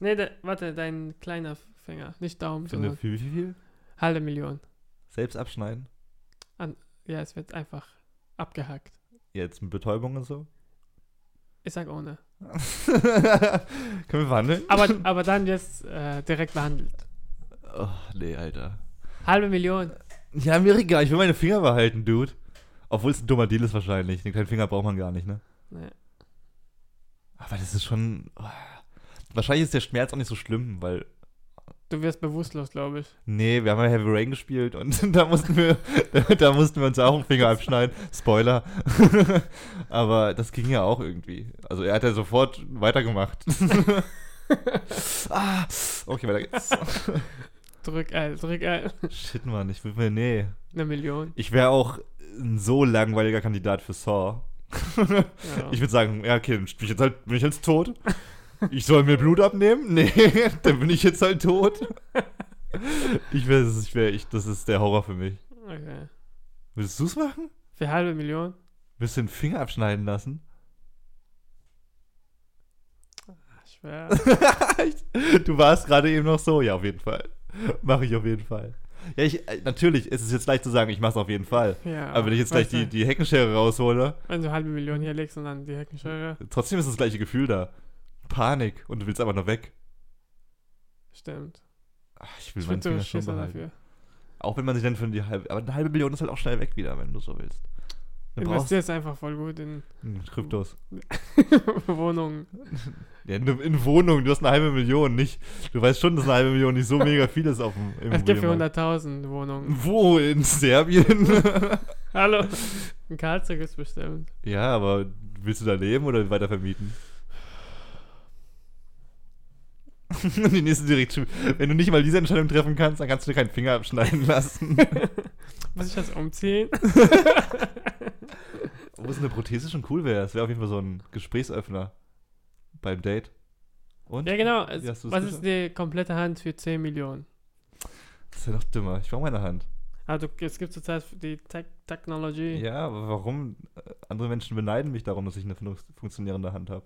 Nee, der, warte, dein kleiner Finger. Nicht Daumen, Für, eine, für wie viel? halbe Million. Selbst abschneiden? Ja, es wird einfach abgehackt. Jetzt mit Betäubung und so? Ich sag ohne. <laughs> Können wir verhandeln? Aber, aber dann jetzt äh, direkt behandelt. Oh, nee, Alter. Halbe Million. Ja, mir egal. Ich will meine Finger behalten, Dude. Obwohl es ein dummer Deal ist wahrscheinlich. Den kleinen Finger braucht man gar nicht, ne? Nee. Aber das ist schon... oh. Wahrscheinlich ist der Schmerz auch nicht so schlimm, weil... Du wirst bewusstlos, glaube ich. Nee, wir haben ja Heavy Rain gespielt und <laughs> da mussten wir, <laughs> da mussten wir uns auch einen Finger abschneiden. Spoiler. <laughs> Aber das ging ja auch irgendwie. Also er hat ja sofort weitergemacht. ah, okay, weiter geht's. Drück L, drück L. Shit, Mann, ich will mir, nee. Eine Million. Ich wäre auch ein so langweiliger Kandidat für Saw. Ja. Ich würde sagen, ja, okay, dann bin ich jetzt halt, bin ich jetzt tot. Ich soll mir Blut abnehmen? Nee, <laughs> dann bin ich jetzt halt tot. Ich wäre, ich wäre, ich, das ist der Horror für mich. okay. Willst du es machen? Für halbe Million? Willst du den Finger abschneiden lassen? Schwer. <laughs> du warst gerade eben noch so, ja, auf jeden Fall. Mache ich auf jeden Fall. Ja, ich, äh, natürlich ist es jetzt leicht zu sagen, ich mache es auf jeden Fall. Ja, Aber wenn ich jetzt gleich die, die Heckenschere raushole, Wenn du halbe Million hier legst und dann die Heckenschere. trotzdem ist das gleiche Gefühl da. Panik und du willst einfach nur weg. Stimmt. Ach, ich will Ich meinen Finger schon behalten. dafür. Auch wenn man sich dann für die halbe, aber eine halbe Million ist halt auch schnell weg wieder, wenn du so willst. Du Investierst einfach voll gut in Hm, Kryptos. <laughs> Wohnungen. <laughs> Ja, in, in Wohnung, du hast eine halbe Million, nicht. Du weißt schon, dass eine halbe Million nicht so mega viel ist auf dem Es gibt für Immobilienmarkt. 100.000 Wohnungen. Wo? In Serbien? <laughs> Hallo. In Karlsruhe ist bestimmt. ja, aber willst du da leben oder weiter vermieten? <laughs> Die nächste direkt, wenn du nicht mal diese Entscheidung treffen kannst, dann kannst du dir keinen Finger abschneiden <laughs> lassen. <laughs> Muss ich das umziehen? Wo es eine Prothese schon cool wäre. Das wäre auf jeden Fall so ein Gesprächsöffner beim Date. Und? Ja, genau. Wie hast du das was ist die komplette Hand für 10 Millionen? Das ist ja noch dümmer. Ich brauche meine Hand. Also es gibt zurzeit die Tech Technology. Ja, aber warum? Äh, Andere Menschen beneiden mich darum, dass ich eine fun- funktionierende Hand habe.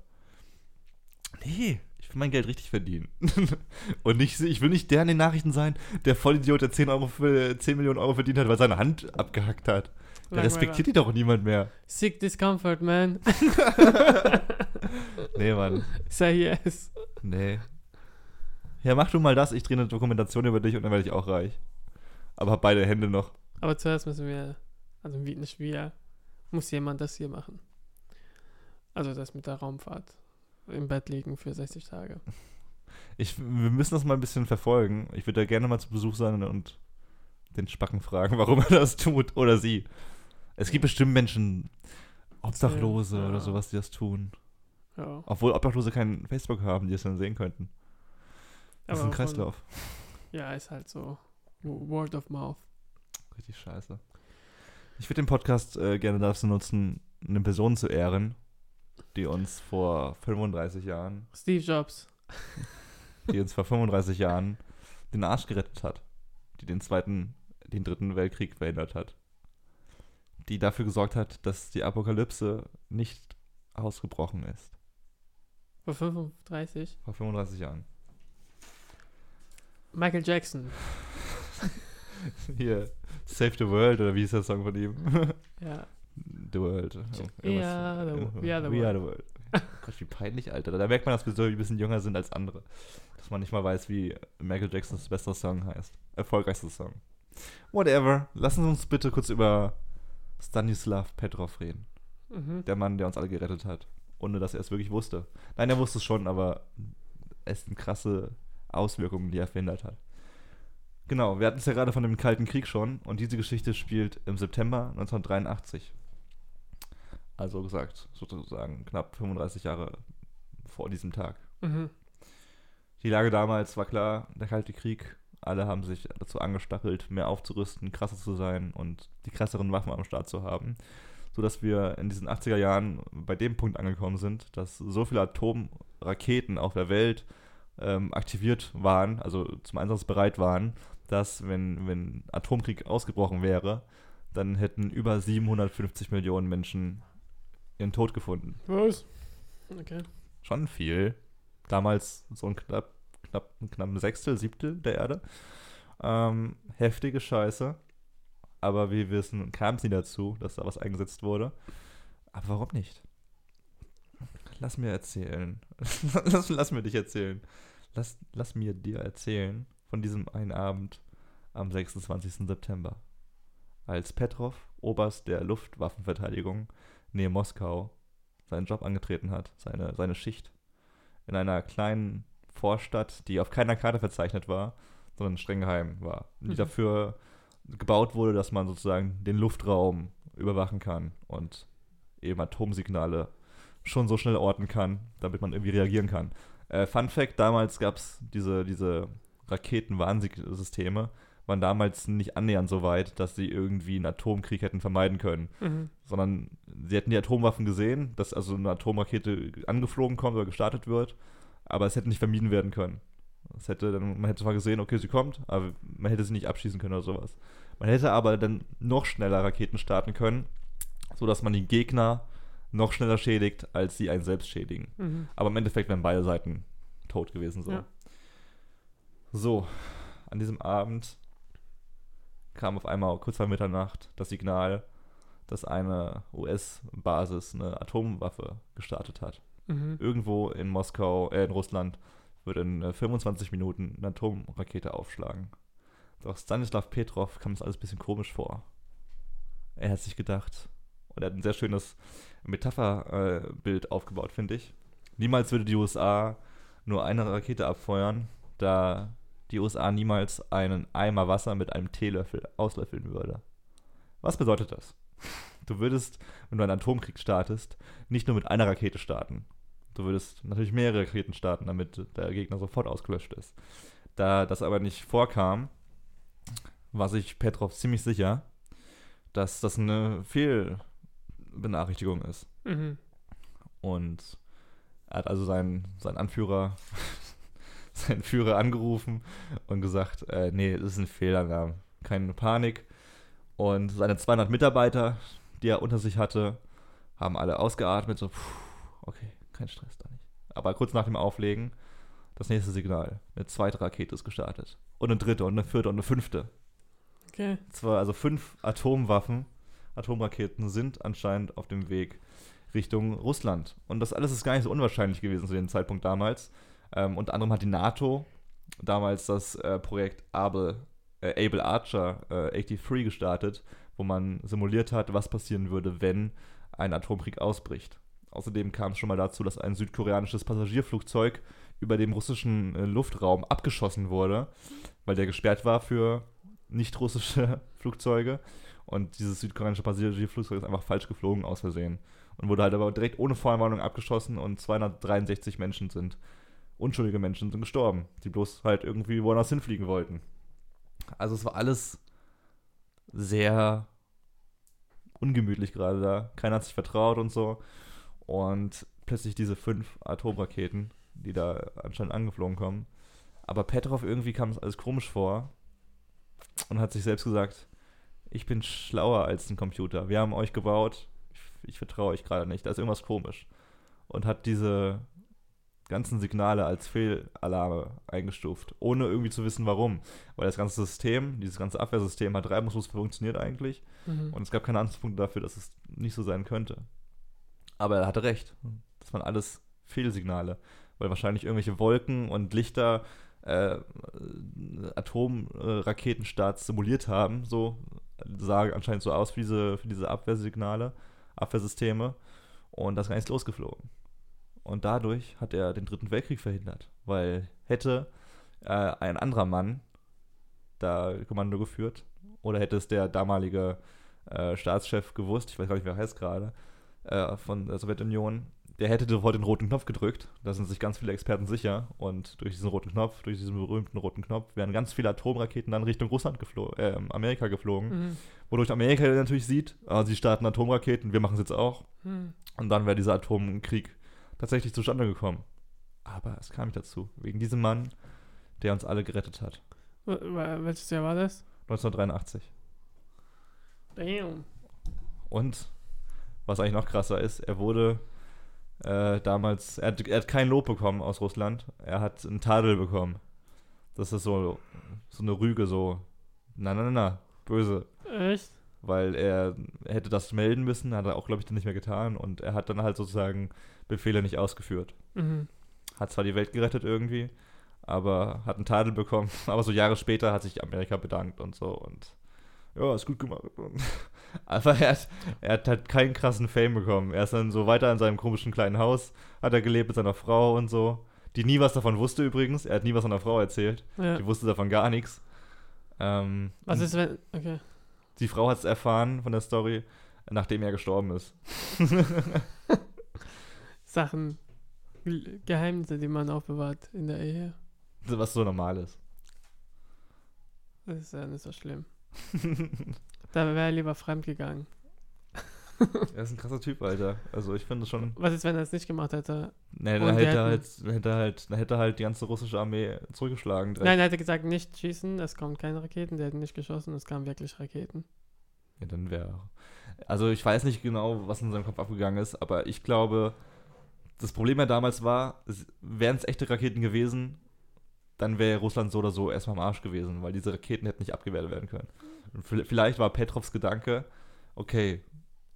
Nee, ich will mein Geld richtig verdienen. <laughs> Und nicht, ich will nicht der in den Nachrichten sein, der Vollidiot, der 10, Euro für, 10 Millionen Euro verdient hat, weil seine Hand abgehackt hat. Da respektiert die doch niemand mehr. Seek discomfort, man. <laughs> Nee, Mann. Say yes. Nee. Ja, mach du mal das, ich drehe eine Dokumentation über dich und dann werde ich auch reich. Aber hab beide Hände noch. Aber zuerst müssen wir, also wie nicht wir, muss jemand das hier machen. Also das mit der Raumfahrt. Im Bett liegen für 60 Tage. <laughs> Ich, wir müssen das mal ein bisschen verfolgen. Ich würde da gerne mal zu Besuch sein und den Spacken fragen, <laughs> warum er das tut oder sie. Es gibt bestimmt Menschen, Obdachlose Ja. oder sowas, die das tun. Ja. Obwohl Obdachlose kein Facebook haben, die es dann sehen könnten. Das ist ein Aber von- Kreislauf. Ja, ist halt so. Word of mouth. Richtig scheiße. Ich würde den Podcast äh, gerne dazu nutzen, eine Person zu ehren, die uns vor 35 Jahren, Steve Jobs. <laughs> die uns vor 35 Jahren den Arsch gerettet hat, die den zweiten, den dritten Weltkrieg verhindert hat, die dafür gesorgt hat, dass die Apokalypse nicht ausgebrochen ist. Vor 35. Vor 35 Jahren. Michael Jackson. <laughs> Hier, Save the World, oder wie ist der Song von ihm? Ja. The World. We are the- we are the we world. are the world. <laughs> Gott, wie peinlich, Alter. Da merkt man, dass wir so ein bisschen jünger sind als andere. Dass man nicht mal weiß, wie Michael Jacksons bester Song heißt. Erfolgreichster Song. Whatever. Lassen Sie uns bitte kurz über Stanislav Petrov reden. Mhm. Der Mann, der uns alle gerettet hat. Ohne dass er es wirklich wusste. Nein, er wusste es schon, aber es sind krasse Auswirkungen, die er verhindert hat. Genau, wir hatten es ja gerade von dem Kalten Krieg schon und diese Geschichte spielt im September 1983. Also gesagt, sozusagen knapp 35 Jahre vor diesem Tag. Mhm. Die Lage damals war klar, der Kalte Krieg. Alle haben sich dazu angestachelt, mehr aufzurüsten, krasser zu sein und die krasseren Waffen am Start zu haben. Sodass wir in diesen 80er Jahren bei dem Punkt angekommen sind, dass so viele Atomraketen auf der Welt ähm, aktiviert waren, also zum Einsatz bereit waren, dass, wenn, wenn Atomkrieg ausgebrochen wäre, dann hätten über 750 Millionen Menschen ihren Tod gefunden. Was? Okay. Schon viel. Damals so ein knapp, knapp, knapp ein Sechstel, Siebtel der Erde. Ähm, heftige Scheiße. Aber wir wissen, kam es nie dazu, dass da was eingesetzt wurde. Aber warum nicht? Lass mir erzählen. <laughs> lass, lass mir dich erzählen. Lass, lass mir dir erzählen von diesem einen Abend am 26. September. Als Petrov, Oberst der Luftwaffenverteidigung, nähe Moskau, seinen Job angetreten hat, seine, seine Schicht. In einer kleinen Vorstadt, die auf keiner Karte verzeichnet war, sondern streng geheim war. Die Mhm. dafür gebaut wurde, dass man sozusagen den Luftraum überwachen kann und eben Atomsignale schon so schnell orten kann, damit man irgendwie reagieren kann. Äh, Fun Fact: Damals gab es diese, diese Raketenwarnsysteme, waren damals nicht annähernd so weit, dass sie irgendwie einen Atomkrieg hätten vermeiden können Mhm. sondern sie hätten die Atomwaffen gesehen, dass also eine Atomrakete angeflogen kommt oder gestartet wird, aber es hätte nicht vermieden werden können. Es hätte dann, man hätte zwar gesehen, okay, sie kommt, aber man hätte sie nicht abschießen können oder sowas. Man hätte aber dann noch schneller Raketen starten können, sodass man den Gegner noch schneller schädigt, als sie einen selbst schädigen. Mhm. Aber im Endeffekt wären beide Seiten tot gewesen. So. Ja. so, an diesem Abend kam auf einmal kurz vor Mitternacht das Signal, dass eine US-Basis eine Atomwaffe gestartet hat. Mhm. Irgendwo in Moskau, äh, in Russland, wird in äh, 25 Minuten eine Atomrakete aufschlagen. Doch Stanislav Petrov kam das alles ein bisschen komisch vor. Er hat sich gedacht, und er hat ein sehr schönes Metapherbild aufgebaut, finde ich. Niemals würde die USA nur eine Rakete abfeuern, da die USA niemals einen Eimer Wasser mit einem Teelöffel auslöffeln würde. Was bedeutet das? Du würdest, wenn du einen Atomkrieg startest, nicht nur mit einer Rakete starten. Du würdest natürlich mehrere Raketen starten, damit der Gegner sofort ausgelöscht ist. Da das aber nicht vorkam, war sich Petrov ziemlich sicher, dass das eine Fehlbenachrichtigung ist. Mhm. Und er hat also seinen, seinen Anführer, <laughs> seinen Führer angerufen und gesagt, äh, nee, das ist ein Fehlalarm, keine Panik. Und seine 200 Mitarbeiter, die er unter sich hatte, haben alle ausgeatmet, so, puh, okay, kein Stress da nicht. Aber kurz nach dem Auflegen, das nächste Signal, eine zweite Rakete ist gestartet. Und eine dritte und eine vierte und eine fünfte. Okay. Zwar also fünf Atomwaffen, Atomraketen sind anscheinend auf dem Weg Richtung Russland. Und das alles ist gar nicht so unwahrscheinlich gewesen zu dem Zeitpunkt damals. Ähm, unter anderem hat die NATO damals das äh, Projekt Able, äh, Able Archer äh, 83 gestartet, wo man simuliert hat, was passieren würde, wenn ein Atomkrieg ausbricht. Außerdem kam es schon mal dazu, dass ein südkoreanisches Passagierflugzeug über dem russischen äh, Luftraum abgeschossen wurde, weil der gesperrt war für nicht russische <laughs> Flugzeuge. Und dieses südkoreanische Passagierflugzeug ist einfach falsch geflogen aus Versehen. Und wurde halt aber direkt ohne Vorwarnung abgeschossen und 263 Menschen sind, unschuldige Menschen sind gestorben, die bloß halt irgendwie woanders hinfliegen wollten. Also es war alles sehr ungemütlich gerade da. Keiner hat sich vertraut und so. Und plötzlich diese fünf Atomraketen, die da anscheinend angeflogen kommen. Aber Petrov irgendwie kam es alles komisch vor und hat sich selbst gesagt, ich bin schlauer als ein Computer. Wir haben euch gebaut, ich, ich vertraue euch gerade nicht, da ist irgendwas komisch. Und hat diese ganzen Signale als Fehlalarme eingestuft, ohne irgendwie zu wissen, warum. Weil das ganze System, dieses ganze Abwehrsystem hat reibungslos funktioniert eigentlich Mhm. und es gab keine Ansatzpunkte dafür, dass es nicht so sein könnte. Aber er hatte recht. Das waren alles Fehlsignale, weil wahrscheinlich irgendwelche Wolken und Lichter äh, Atomraketenstarts simuliert haben, so sah anscheinend so aus für diese, für diese Abwehrsignale, Abwehrsysteme und das ist gar nichts losgeflogen. Und dadurch hat er den Dritten Weltkrieg verhindert, weil hätte äh, ein anderer Mann da Kommando geführt oder hätte es der damalige äh, Staatschef gewusst, ich weiß gar nicht, wer er heißt gerade, äh, von der Sowjetunion, der hätte sofort den roten Knopf gedrückt. Da sind sich ganz viele Experten sicher. Und durch diesen roten Knopf, durch diesen berühmten roten Knopf, werden ganz viele Atomraketen dann Richtung Russland geflogen, äh, Amerika geflogen. Mhm. Wodurch Amerika natürlich sieht, ah, sie starten Atomraketen, wir machen es jetzt auch. Mhm. Und dann wäre dieser Atomkrieg tatsächlich zustande gekommen. Aber es kam nicht dazu. Wegen diesem Mann, der uns alle gerettet hat. Welches Jahr war das? 1983. Damn. Und was eigentlich noch krasser ist, er wurde äh, damals, er hat, er hat kein Lob bekommen aus Russland, er hat einen Tadel bekommen. Das ist so, so eine Rüge, so, na, na, na, na, böse. Echt? Weil er, hätte das melden müssen, hat er auch, glaube ich, dann nicht mehr getan und er hat dann halt sozusagen Befehle nicht ausgeführt. Mhm. Hat zwar die Welt gerettet irgendwie, aber hat einen Tadel bekommen. <laughs> Aber so Jahre später hat sich Amerika bedankt und so und ja, ist gut gemacht. <laughs> Aber er hat, er hat halt keinen krassen Fame bekommen. Er ist dann so weiter in seinem komischen kleinen Haus, hat er gelebt mit seiner Frau und so. Die nie was davon wusste übrigens. Er hat nie was seiner Frau erzählt. Ja. Die wusste davon gar nichts. Ähm, Was ist, wenn. Okay. Die Frau hat es erfahren von der Story, nachdem er gestorben ist. <laughs> Sachen, Ge- Geheimnisse, die man aufbewahrt in der Ehe. Was so normal ist. Das ist ja nicht so schlimm. Da wäre er lieber fremd gegangen. Er ist ein krasser Typ, Alter. Also ich finde schon. Was ist, wenn er es nicht gemacht hätte? Nee, Und dann hätte, er hätten- halt, hätte halt, dann hätte halt die ganze russische Armee zurückgeschlagen. direkt. Nein, er hätte gesagt, nicht schießen, es kommen keine Raketen. Der hätte nicht geschossen, es kamen wirklich Raketen. Ja, dann wäre. Also ich weiß nicht genau, was in seinem Kopf abgegangen ist, aber ich glaube, das Problem ja damals war, wären es echte Raketen gewesen, dann wäre Russland so oder so erstmal am Arsch gewesen, weil diese Raketen hätten nicht abgewehrt werden können. Und vi- vielleicht war Petrovs Gedanke, okay,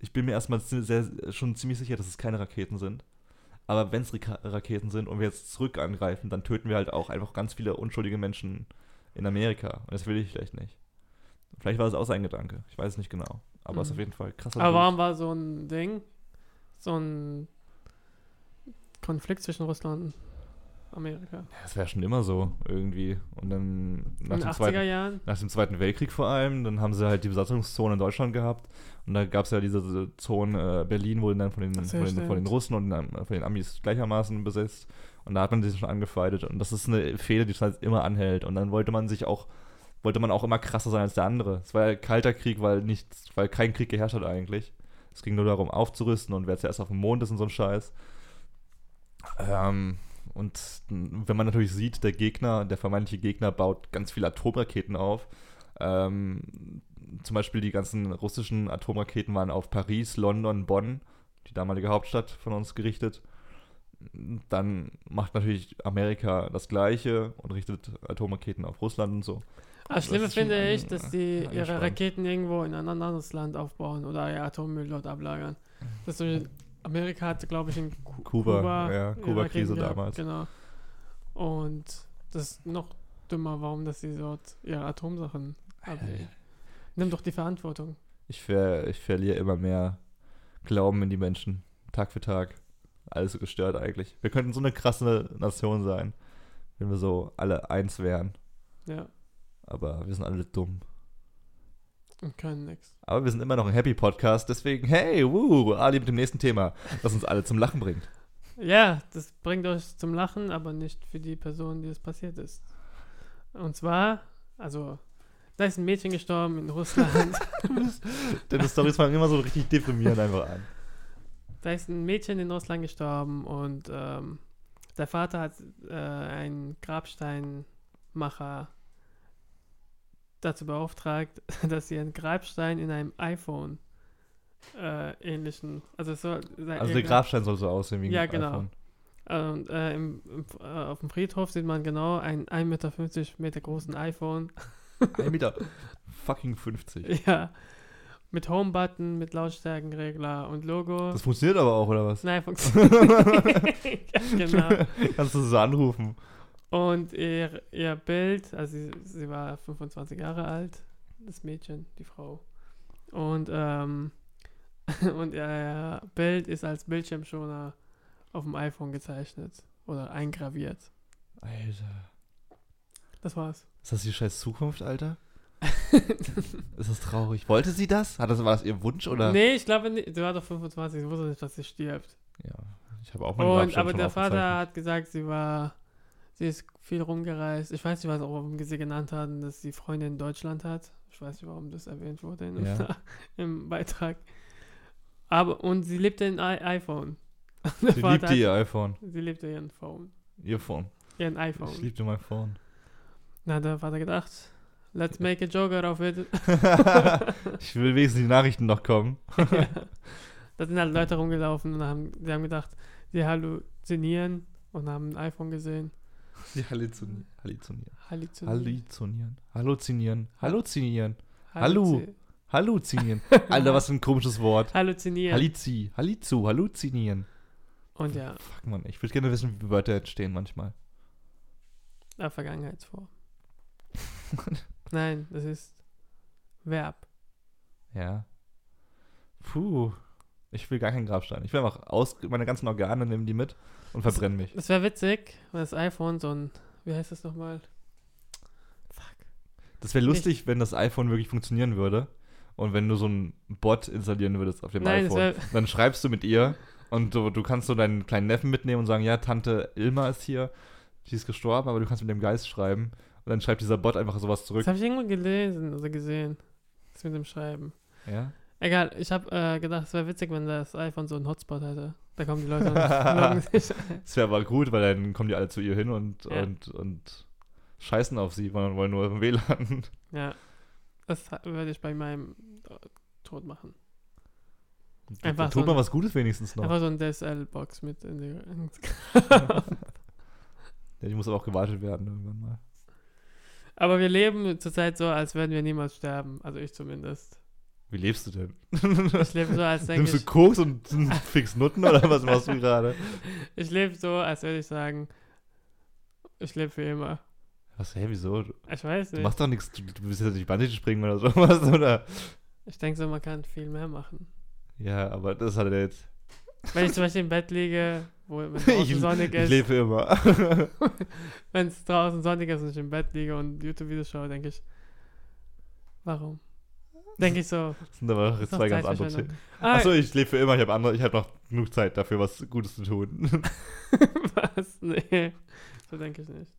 ich bin mir erstmal sehr, schon ziemlich sicher, dass es keine Raketen sind. Aber wenn es Raketen sind und wir jetzt zurück angreifen, dann töten wir halt auch einfach ganz viele unschuldige Menschen in Amerika. Und das will ich vielleicht nicht. Vielleicht war das auch sein Gedanke. Ich weiß es nicht genau. Aber es ist Mhm. auf jeden Fall krasser. Aber warum war so ein Ding, so ein Konflikt zwischen Russland und Amerika? Ja, Das wäre schon immer so, irgendwie. Und dann nach In dem, 80er zweiten, Jahren? nach dem Zweiten Weltkrieg vor allem, dann haben sie halt die Besatzungszone in Deutschland gehabt. Und da gab es ja diese, diese Zone, äh, Berlin wurde dann von den, von, den, von den. Russen und dann von den Amis gleichermaßen besetzt. Und da hat man sich schon angefeindet. Und das ist eine Fehde, die halt immer anhält. Und dann wollte man sich auch, wollte man auch immer krasser sein als der andere. Es war ja kalter Krieg, weil nichts, weil kein Krieg geherrscht hat eigentlich. Es ging nur darum, aufzurüsten und wer zuerst auf dem Mond ist und so ein Scheiß. Ähm, und wenn man natürlich sieht, der Gegner, der vermeintliche Gegner baut ganz viele Atomraketen auf. Ähm, zum Beispiel die ganzen russischen Atomraketen waren auf Paris, London, Bonn, die damalige Hauptstadt von uns gerichtet. Dann macht natürlich Amerika das Gleiche und richtet Atomraketen auf Russland und so. Das Das Schlimme finde ich, dass die ihre. Raketen irgendwo in ein anderes Land aufbauen oder ihr Atommüll dort ablagern. Das ist so, Amerika hatte, glaube ich, in Ku- Kuba, ja, ihre Kuba-Krise damals. Genau. Und das ist noch dümmer, warum, dass sie dort ihre Atomsachen ablegen. Nimm doch die Verantwortung. Ich, ver ich verliere immer mehr Glauben in die Menschen. Tag für Tag. Alles so gestört eigentlich. Wir könnten so eine krasse Nation sein, wenn wir so alle eins wären. Ja, Aber wir sind alle dumm. Und können nix. Aber wir sind immer noch ein Happy Podcast, deswegen, hey, wuh, Ali mit dem nächsten Thema, das uns alle zum Lachen bringt. Ja, das bringt euch zum Lachen, aber nicht für die Person, die es passiert ist. Und zwar, also, da ist ein Mädchen gestorben in Russland. <laughs> Denn die Storys fangen immer so richtig deprimierend einfach an. Da ist ein Mädchen in Russland gestorben und ähm, der Vater hat äh, einen Grabsteinmacher dazu beauftragt, <laughs> dass sie einen Grabstein in einem iPhone äh, ähnlichen, also es soll sei Also der Grabstein soll so aussehen wie ein Ja, genau. iPhone. Und äh, im, im, äh, auf dem Friedhof sieht man genau einen 1,50 Meter, Meter großen iPhone. Ein Meter <laughs> fucking 50. ja. Mit Home-Button, mit Lautstärkenregler und Logo. Das funktioniert aber auch, oder was? Nein, funktioniert <laughs> nicht. genau. Kannst du so anrufen. Und ihr, ihr Bild, also sie, sie war 25 Jahre alt, das Mädchen, die Frau. Und, ähm, <laughs> und ihr Bild ist als Bildschirmschoner auf dem iPhone gezeichnet oder eingraviert. Alter. Das war's. Ist das die scheiß Zukunft, Alter? <laughs> ist das traurig? Wollte sie das? Hat das war das ihr Wunsch oder? Nee, ich glaube nicht. Sie war doch 25, sie wusste nicht, dass sie stirbt. Ja, ich habe auch meinen Und, aber der Vater hat gesagt, sie war, sie ist viel rumgereist. Ich weiß nicht, was warum sie genannt hatten, dass sie Freunde in Deutschland hat. Ich weiß nicht, warum das erwähnt wurde in, Ja. <laughs> im Beitrag. Aber, und sie lebte in I iPhone. <laughs> Der Sie Vater liebte hat- ihr iPhone. Sie liebte ihren Phone. Ihr Phone. Ihren Ich iPhone. liebte mein Phone. Dann hat der Vater gedacht, let's make a joke out of it. <laughs> ich will die Nachrichten noch kommen. ja. Da sind halt Leute rumgelaufen und haben, die haben gedacht, sie halluzinieren und haben ein iPhone gesehen. Die <laughs> halluzinieren. Halluzinieren. Halluzinieren. Halluzinieren. Halluzinieren. Halluzinieren. Hallo. Halluzi- Halluzinieren. <laughs> Alter, was für ein komisches Wort. Halluzinieren. Hallizi. Hallizu. Halluzinieren. und ja, Fuck, Mann. Ich würde gerne wissen, wie Wörter entstehen manchmal. äh, Vergangenheitsform. <laughs> Nein, das ist Verb. Ja. Puh. Ich will gar keinen Grabstein. Ich will einfach aus, meine ganzen Organe nehmen die mit und verbrenne mich. Das wäre witzig, wenn das iPhone so ein, wie heißt das nochmal? Fuck. Das wäre lustig, wenn das iPhone wirklich funktionieren würde und wenn du so einen Bot installieren würdest auf dem Nein, iPhone. Dann schreibst du mit ihr und du, du kannst so deinen kleinen Neffen mitnehmen und sagen, ja, Tante Ilma ist hier, die ist gestorben, aber du kannst mit dem Geist schreiben. Und dann schreibt dieser Bot einfach sowas zurück. das habe ich irgendwo gelesen oder gesehen. Das mit dem Schreiben. Ja? Egal, ich habe äh, gedacht, es wäre witzig, wenn das iPhone so einen Hotspot hätte. Da kommen die Leute ein. Das <laughs> wäre aber gut, weil dann kommen die alle zu ihr hin und, Ja. und, und scheißen auf sie, weil wollen nur im WLAN. Ja, das würde ich bei meinem äh, Tod machen. Einfach so tut man ein- was Gutes wenigstens noch. Einfach so ein DSL-Box mit in die. <laughs> Ja, die muss aber auch gewartet werden irgendwann mal. Aber wir leben zurzeit so, als würden wir niemals sterben. Also ich zumindest. Wie lebst du denn? Ich lebe so, als <laughs> denke Nimmst du ich. Koks und <laughs> fix Nutten oder was machst du gerade? <laughs> Ich lebe so, als würde ich sagen, ich lebe für immer. Was, hä, wieso? Ich weiß du nicht. machst doch nichts, du, du willst jetzt nicht Bungee springen oder sowas, oder? Ich denke so, man kann viel mehr machen. Ja, aber das hat er jetzt. Wenn ich zum Beispiel im Bett liege, wo wenn Ich, draußen sonnig ich ist, lebe immer. wenn es draußen sonnig ist und ich im Bett liege und YouTube-Videos schaue, denke ich, warum? Denke ich so, Das sind aber doch zwei ganz andere. Themen. ah, Achso, ich lebe für immer, ich habe andere, ich habe noch genug Zeit dafür, was Gutes zu tun. <laughs> was? Nee, so denke ich nicht.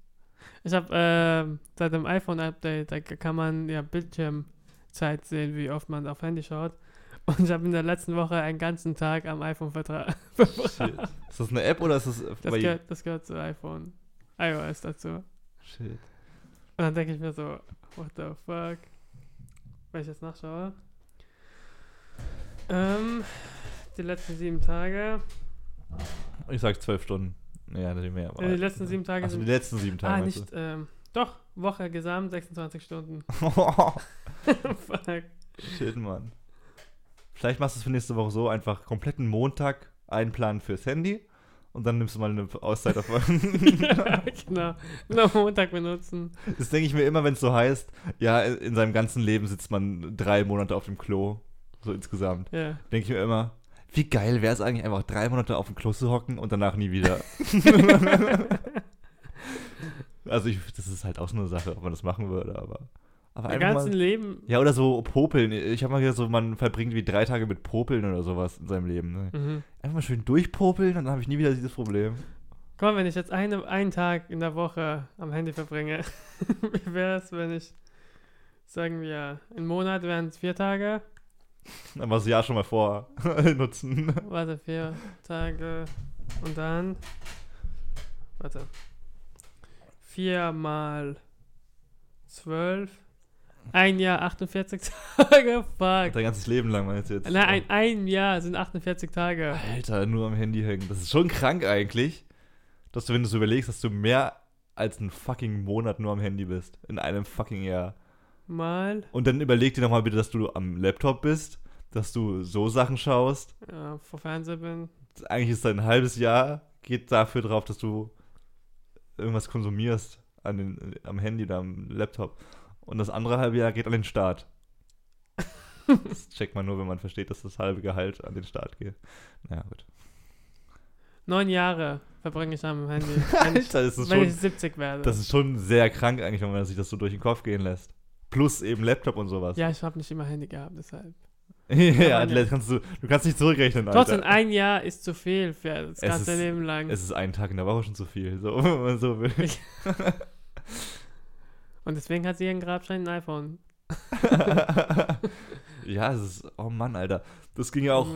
Ich habe ähm, seit dem iPhone-Update, da kann man ja Bildschirmzeit sehen, wie oft man auf Handy schaut. Und ich habe in der letzten Woche einen ganzen Tag am iPhone <laughs> Shit. Ist das eine App oder ist das Das bei gehört, das gehört zu iPhone. iOS dazu. Und Shit. dann denke ich mir so, what the fuck? Wenn ich jetzt nachschaue. Ähm, die letzten sieben Tage. Ich sag zwölf Stunden. Ja, nicht mehr. Äh, die letzten sieben Tage Also die letzten sieben Tage. Ah, nicht, ähm, doch, Woche gesamt 26 Stunden. <laughs> fuck. Shit, Mann. Vielleicht machst du es für nächste Woche so, einfach kompletten Montag einplanen fürs Handy und dann nimmst du mal eine Auszeit davon. ja, <laughs> <laughs> genau. Nur am Montag benutzen. Das denke ich mir immer, wenn es so heißt, ja, in seinem ganzen Leben sitzt man drei Monate auf dem Klo, so insgesamt. Ja. Denke ich mir immer, wie geil wäre es eigentlich, einfach drei Monate auf dem Klo zu hocken und danach nie wieder. <laughs> also ich, das ist halt auch so eine Sache, ob man das machen würde, aber, aber einfach ganzen mal, Leben. Ja, oder so Popeln. Ich habe mal gehört, so, man verbringt wie drei Tage mit Popeln oder sowas in seinem Leben. Ne? Mhm. Einfach mal schön durchpopeln und dann habe ich nie wieder dieses Problem. Mal, wenn ich jetzt eine, einen Tag in der Woche am Handy verbringe, <laughs> wie wäre es, wenn ich, sagen wir, im Monat wären es vier Tage, Dann war das Jahr schon mal vor <laughs> nutzen. warte, vier Tage und dann, warte, vier mal zwölf, ein Jahr 48 <laughs> Tage, fuck. Dein ganzes Leben lang meinst du jetzt. Nein, ein, ein Jahr sind 48 Tage. Alter, nur am Handy hängen. Das ist schon krank eigentlich, dass du, wenn du so überlegst, dass du mehr als einen fucking Monat nur am Handy bist. In einem fucking Jahr. Mal. Und dann überleg dir nochmal bitte, dass du am Laptop bist, dass du so Sachen schaust. Ja, vor Fernseher bin. Eigentlich ist dein halbes Jahr geht dafür drauf, dass du irgendwas konsumierst an den, am Handy oder am Laptop. Und das andere halbe Jahr geht an den Start. <laughs> das checkt man nur, wenn man versteht, dass das halbe Gehalt an den Start geht. Naja, gut. Neun Jahre verbringe ich am Handy. Wenn, <laughs> ich, Alter, das ist wenn schon, ich 70 werde. das ist schon sehr krank eigentlich, wenn man sich das so durch den Kopf gehen lässt. Plus eben Laptop und sowas. ja, ich habe nicht immer Handy gehabt, deshalb. <laughs> ja, ja. kannst du, du kannst nicht zurückrechnen, Trotzdem, ein Jahr ist zu viel für das ganze ist- Leben lang. Es ist ein Tag in der Woche schon zu viel, so, wenn man so will. Und deswegen hat sie ihren Grabstein ein iPhone <laughs> ja, es ist, oh Mann, Alter. Das ging ja auch,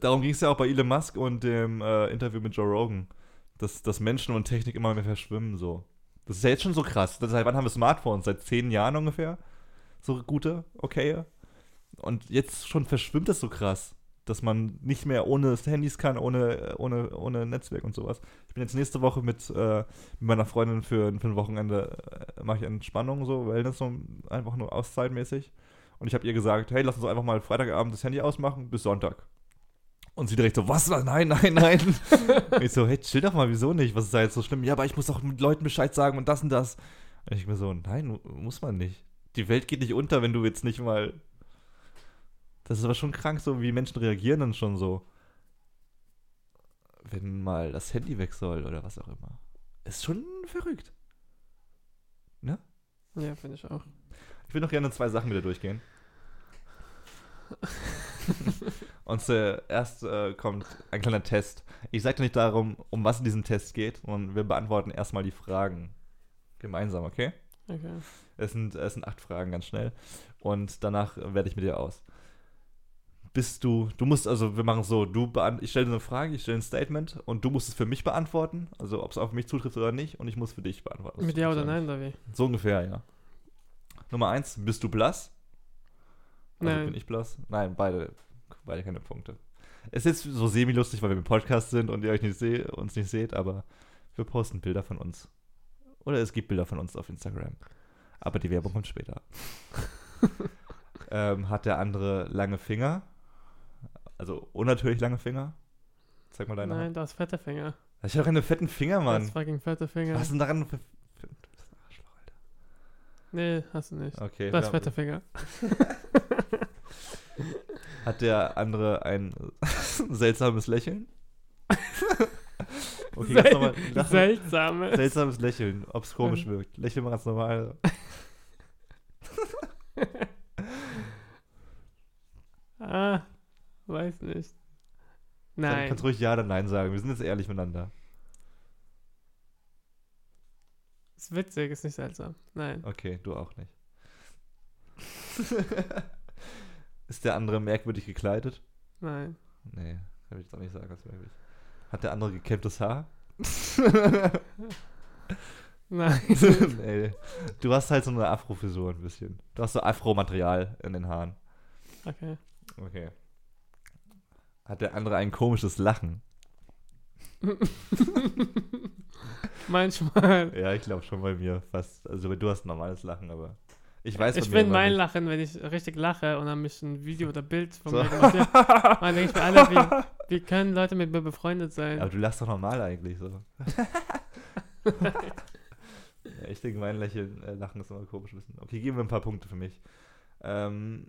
darum ging es ja auch bei Elon Musk und dem äh, Interview mit Joe Rogan, dass, dass Menschen und Technik immer mehr verschwimmen, so. Das ist ja jetzt schon so krass. Das, seit wann haben wir Smartphones? Seit zehn Jahren ungefähr? So gute, okay. Und jetzt schon verschwimmt es so krass, dass man nicht mehr ohne Handys kann, ohne, ohne, ohne Netzwerk und sowas. Ich bin jetzt nächste Woche mit, äh, mit meiner Freundin für, für ein Wochenende, äh, mache ich Entspannung, so Wellness, so einfach nur auszeitmäßig. Und ich habe ihr gesagt, hey, lass uns einfach mal Freitagabend das Handy ausmachen bis Sonntag. Und sie direkt so, was? Nein, nein, nein. und <laughs> ich so, hey, chill doch mal, wieso nicht? Was ist da jetzt so schlimm? Ja, aber ich muss doch mit Leuten Bescheid sagen und das und das. Und ich mir so, nein, mu- muss man nicht. Die Welt geht nicht unter, wenn du jetzt nicht mal. Das ist aber schon krank, so wie Menschen reagieren dann schon so. Wenn mal das Handy weg soll oder was auch immer. Ist schon verrückt. Ja, finde ich auch. Ich will noch gerne zwei Sachen wieder durchgehen. <laughs> Und zuerst äh, kommt ein kleiner Test. Ich sage dir nicht darum, um was in diesem Test geht, sondern wir beantworten erstmal die Fragen gemeinsam, okay? Okay. Es sind, es sind acht Fragen ganz schnell. Und danach werde ich mit dir aus. Bist du, du musst, also wir machen so, du ich stelle eine Frage, ich stelle ein Statement und du musst es für mich beantworten, also ob es auf mich zutrifft oder nicht, und ich muss für dich beantworten. Mit Ja oder Nein oder wie? So ungefähr, ja. Nummer eins, bist du blass? Also Nein. bin ich blass? Nein, beide, beide keine Punkte. Es ist jetzt so semi-lustig, weil wir im Podcast sind und ihr euch nicht seh, uns nicht seht, aber wir posten Bilder von uns. Oder es gibt Bilder von uns auf Instagram. Aber die Werbung kommt später. <laughs> ähm, hat der andere lange Finger? Also unnatürlich lange Finger? Zeig mal deine Nein, Hand. du hast fette Finger. Ich habe keine fetten Finger, Du Mann. hast fucking fette Finger. Was ist denn daran für... du bist ein Arschloch, Alter. Nee, hast du nicht. Okay. Du hast fette Finger. <laughs> Hat der andere ein <laughs> seltsames Lächeln? <laughs> okay, Sel nochmal. lach- Seltsame. Seltsames Lächeln, ob es komisch wirkt. Lächeln wir ganz normal. ah, weiß nicht. Du Nein. kannst ruhig Ja oder Nein sagen. Wir sind jetzt ehrlich miteinander. Ist witzig, ist nicht seltsam. Nein. Okay, du auch nicht. <laughs> Ist der andere merkwürdig gekleidet? Nein. Nee, kann ich jetzt auch nicht sagen, als merkwürdig. Hat der andere gekämmtes Haar? <laughs> Nein. <laughs> nee. Du hast halt so eine Afro-Frisur ein bisschen. Du hast so Afro-Material in den Haaren. Okay. Okay. Hat der andere ein komisches Lachen? <laughs> Manchmal. Ja, ich glaube schon bei mir fast. Also du hast ein normales Lachen, aber ich weiß Ich immer mein nicht. Lachen, wenn ich richtig lache und dann mich ein Video oder Bild von So. mir gemacht wird, dann denke ich mir alle, wie, wie können Leute mit mir befreundet sein? Aber du lachst doch normal eigentlich so. <laughs> ja, ich denke, mein Lächeln, äh, Lachen ist immer komisch ein bisschen. Okay, geben wir ein paar Punkte für mich. Ähm,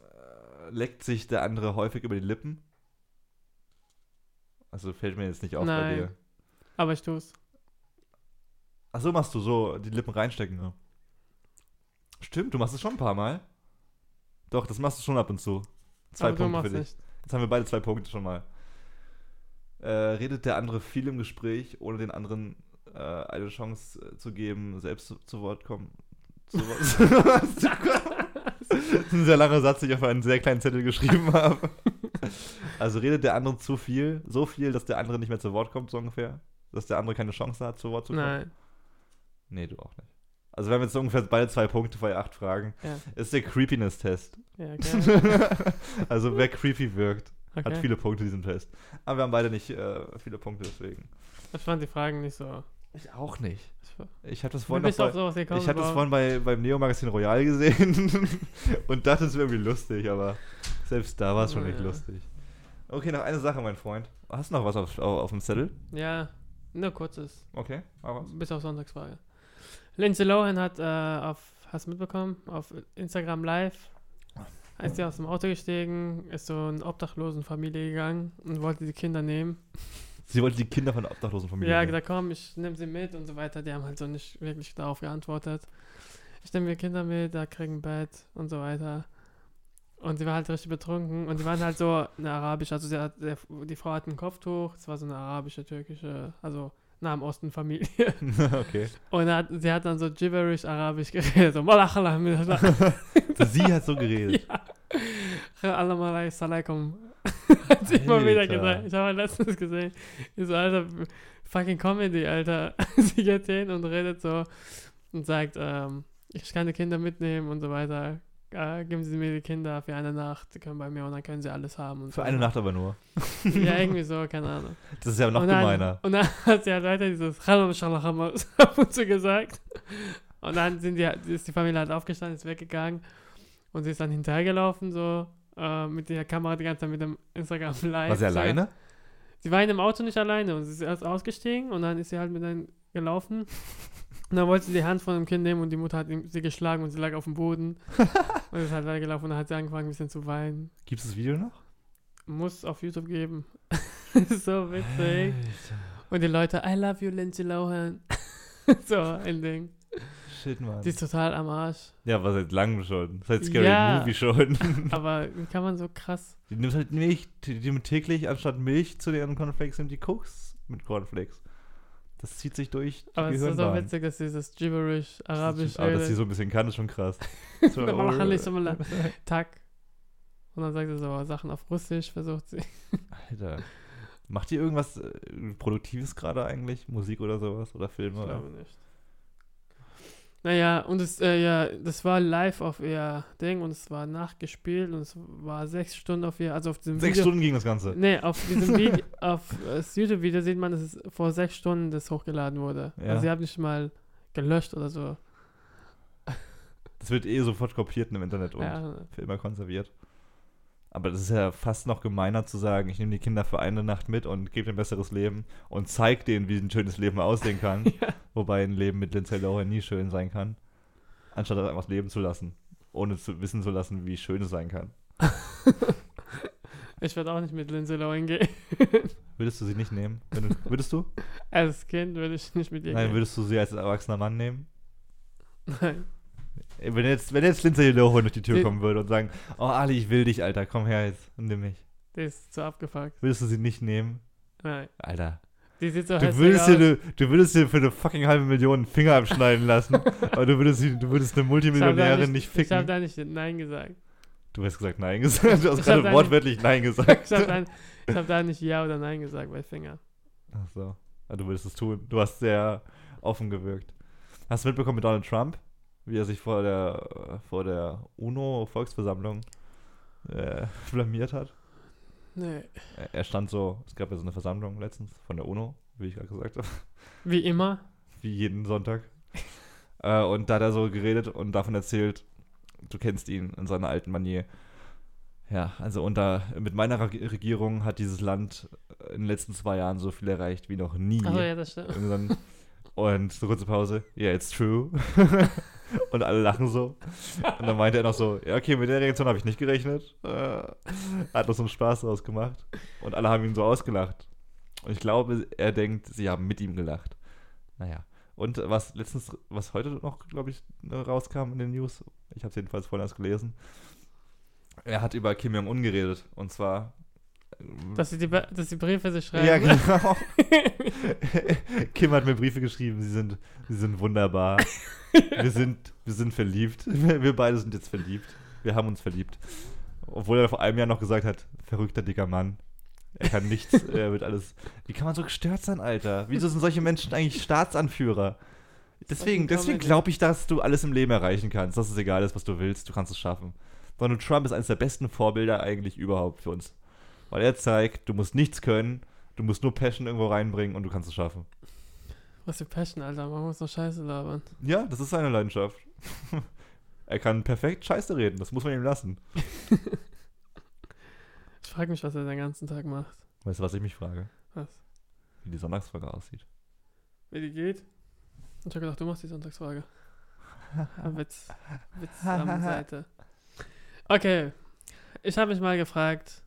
äh, leckt sich der andere häufig über die Lippen? Also fällt mir jetzt nicht auf bei Nein. dir. Aber ich tu's. Ach so machst du so, die Lippen reinstecken. Ne? Stimmt, du machst es schon ein paar Mal. Doch, das machst du schon ab und zu. Zwei aber Punkte für dich. nicht. Jetzt haben wir beide zwei Punkte schon mal. Äh, redet der andere viel im Gespräch, ohne den anderen äh, eine Chance äh, zu geben, selbst zu, zu Wort kommen? Zu Wort. <laughs> <laughs> das ist ein sehr langer Satz, den ich auf einen sehr kleinen Zettel geschrieben habe. Also redet der andere zu viel, so viel, dass der andere nicht mehr zu Wort kommt, so ungefähr? Dass der andere keine Chance hat, zu Wort zu kommen? Nein. Nee, du auch nicht. Also wir haben jetzt ungefähr beide zwei Punkte bei acht Fragen. Ja. Ist der Creepiness-Test. Ja, <laughs> gerne. also wer creepy wirkt, hat Okay. viele Punkte in diesem Test. Aber wir haben beide nicht äh, viele Punkte, deswegen. Ich fand die Fragen nicht so Ich auch nicht. Ich, hatte das vorhin, bei, gekommen. ich hatte das vorhin bei, beim Neo-Magazin Royal gesehen <laughs> und dachte, es wäre irgendwie lustig, aber selbst da war es schon Oh, nicht ja. lustig. Okay, noch eine Sache, mein Freund. Hast du noch was auf, auf, auf dem Zettel? Ja, nur kurzes. Okay, mach was. Bis auf Sonntagsfrage. Lindsay Lohan hat äh, auf, hast du mitbekommen, auf Instagram Live, ist sie aus dem Auto gestiegen, ist so in eine Obdachlosenfamilie gegangen und wollte die Kinder nehmen. Sie wollte die Kinder von der obdachlosen Familie. Ja, gesagt, komm, ich nehme sie mit und so weiter. Die haben halt so nicht wirklich darauf geantwortet. Ich nehme mir Kinder mit, da kriegen ein Bett und so weiter. Und sie war halt richtig betrunken und die waren halt so eine arabische, also sie hat, der, die Frau hat ein Kopftuch, es war so eine arabische, türkische, also Nahen Osten Familie. <laughs> okay. Und hat, sie hat dann so gibberish arabisch geredet, so Malachala, <laughs> Sie hat so geredet. ja. Salaikum. <laughs> hat sie immer wieder gesagt. Ich habe letztens gesehen, ich so, Alter, fucking Comedy, Alter. sie geht hin und redet so und sagt, ähm, ich kann die Kinder mitnehmen und so weiter. Äh, geben Sie mir die Kinder für eine Nacht, die können bei mir und dann können sie alles haben. Für so. eine Nacht aber nur. Ja, <laughs> irgendwie so, keine Ahnung. Das ist ja noch und dann, gemeiner. Und dann <laughs> hat sie halt weiter dieses Khalam Shalacham <laughs> ab und zu gesagt. Und dann sind die, ist die Familie halt aufgestanden, ist weggegangen. Und sie ist dann hinterhergelaufen, so äh, mit der Kamera die ganze Zeit mit dem Instagram live. War sie alleine? Sie war in dem Auto nicht alleine und sie ist erst ausgestiegen und dann ist sie halt mit einem gelaufen. Und dann wollte sie die Hand von dem Kind nehmen und die Mutter hat sie geschlagen und sie lag auf dem Boden. <laughs> und ist halt weitergelaufen und dann hat sie angefangen, ein bisschen zu weinen. Gibt es das Video noch? Muss auf YouTube geben. <laughs> so witzig. Und die Leute, I love you, Lindsay Lohan. <laughs> so ein Ding. Shit, Mann. Die ist total am Arsch. Ja, aber seit langem schon. Seit Scary Ja. Movie schon. Aber wie kann man so krass. Die nimmt halt Milch, die, die nimmt täglich anstatt Milch zu den Cornflakes nimmt die Koks mit Cornflakes. Das zieht sich durch die Aber es ist so witzig, dass dieses Gibberish, Arabisch, Aber dass sie so ein bisschen kann, ist schon krass. <laughs> So, <laughs> Tag. Und dann sagt sie so Sachen auf Russisch, versucht sie. Alter. Macht ihr irgendwas äh, Produktives gerade eigentlich? Musik oder sowas? Oder Ich Filme? Oder? glaube nicht. Naja, und es, äh, ja, das war live auf ihr Ding und es war nachgespielt und es war sechs Stunden auf ihr, also auf diesem Sechs Video. Stunden ging das Ganze. Nee, auf <laughs> diesem Video, auf äh, das YouTube-Video sieht man, dass es vor sechs Stunden das hochgeladen wurde. Ja. Also sie haben nicht mal gelöscht oder so. Das wird eh sofort kopiert im Internet und Ja, für immer konserviert. Aber das ist ja fast noch gemeiner zu sagen, ich nehme die Kinder für eine Nacht mit und gebe ihnen ein besseres Leben und zeige denen, wie ein schönes Leben aussehen kann. <laughs> Ja. Wobei ein Leben mit Lindsay Lohan nie schön sein kann. Anstatt das einfach leben zu lassen. Ohne zu wissen zu lassen, wie schön es sein kann. <laughs> ich würde auch nicht mit Lindsay Lohan gehen. <laughs> Würdest du sie nicht nehmen? Du, würdest du? Als Kind würde ich nicht mit ihr Nein, gehen. würdest du sie als erwachsener Mann nehmen? Nein. Wenn jetzt, wenn jetzt Lindsay Lohan durch die Tür Die- kommen würde und sagen, oh Ali, ich will dich, Alter, komm her jetzt und nimm mich. Die ist zu abgefuckt. Würdest du sie nicht nehmen? Nein. Alter. Die sieht so Du würdest, aus. dir du würdest dir für eine fucking halbe Million einen Finger abschneiden lassen, <laughs> aber du würdest, du würdest eine Ich hab Multimillionärin nicht, Ich habe ficken. da nicht Nein gesagt. Du hast gesagt Nein gesagt. Du hast Ich hab gerade da nicht- wortwörtlich Nein <laughs> Ich gesagt. habe da, ich hab da nicht Ja oder Nein gesagt bei Finger. Ach so. Ah, Du würdest es tun. Du hast sehr offen gewirkt. Hast du mitbekommen mit Donald Trump, wie er sich vor der, vor der UNO-Volksversammlung äh, <laughs> blamiert hat? Nee. Er- stand so, es gab ja so eine Versammlung letztens von der UNO, wie ich gerade gesagt habe, Wie immer. wie jeden Sonntag. <laughs> äh, und da hat er so geredet und davon erzählt, du kennst ihn in seiner alten Manier. Ja, also unter, mit meiner Reg- Regierung hat dieses Land in den letzten zwei Jahren so viel erreicht wie noch nie. Achso, ja, das stimmt. <laughs> Und so kurze Pause, yeah, it's true. <laughs> und alle lachen so. Und dann meinte er noch so, ja, okay, mit der Reaktion habe ich nicht gerechnet. Äh, hat noch so einen Spaß draus gemacht. Und alle haben ihn so ausgelacht. Und ich glaube, er denkt, sie haben mit ihm gelacht. Naja. Und was letztens, was heute noch, glaube ich, rauskam in den News, ich habe es jedenfalls vorhin erst gelesen, er hat über Kim Jong-un geredet. Und zwar. Dass sie die, dass die Briefe sich schreiben. ja, genau. <laughs> Kim hat mir Briefe geschrieben, sie sind, sie sind wunderbar. Wir sind, wir sind verliebt. Wir beide sind jetzt verliebt. Wir haben uns verliebt. Obwohl er vor einem Jahr noch gesagt hat, verrückter dicker Mann. Er kann nichts, <laughs> er wird alles. Wie kann man so gestört sein, Alter? Wieso sind solche Menschen eigentlich Staatsanführer? Deswegen, deswegen glaube ich, dass du alles im Leben erreichen kannst. Dass es egal ist, was du willst, du kannst es schaffen. Donald Trump ist eines der besten Vorbilder eigentlich überhaupt für uns. Weil er zeigt, du musst nichts können, du musst nur Passion irgendwo reinbringen und du kannst es schaffen. Was für Passion, Alter. Man muss noch Scheiße labern. Ja, das ist seine Leidenschaft. <laughs> er kann perfekt Scheiße reden, das muss man ihm lassen. <laughs> Ich frage mich, was er den ganzen Tag macht. Weißt du, was ich mich frage? Was? Wie die Sonntagsfolge aussieht. Wie die geht? Ich hab gedacht, du machst die Sonntagsfrage. <laughs> Witz. Witz am Seite. Okay. Ich habe mich mal gefragt,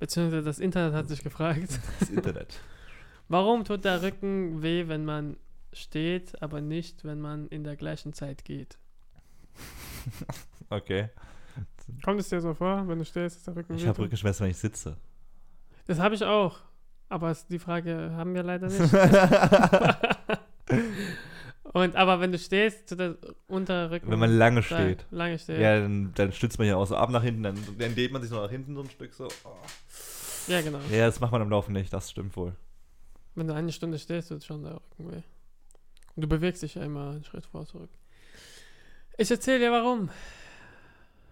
beziehungsweise das Internet hat sich gefragt, <laughs> Das Internet. warum tut der Rücken weh, wenn man steht, aber nicht, wenn man in der gleichen Zeit geht? <laughs> Okay. Kommt es dir so vor, wenn du stehst, ist der Rücken Ich weh habe tut? Rückenschmerzen, wenn ich sitze. Das habe ich auch. Aber es, die Frage haben wir leider nicht. <laughs> Und aber wenn du stehst, tut der Unterrücken. wenn man lange da- steht. Lange steht. Ja, dann, dann stützt man ja auch so ab nach hinten, dann, dann dehnt man sich so nach hinten so ein Stück so. Oh. ja, genau. Ja, das macht man am Laufen nicht, das stimmt wohl. Wenn du eine Stunde stehst, tut schon der Rücken weh. Und du bewegst dich ja immer einen Schritt vor zurück. Ich erzähle dir warum.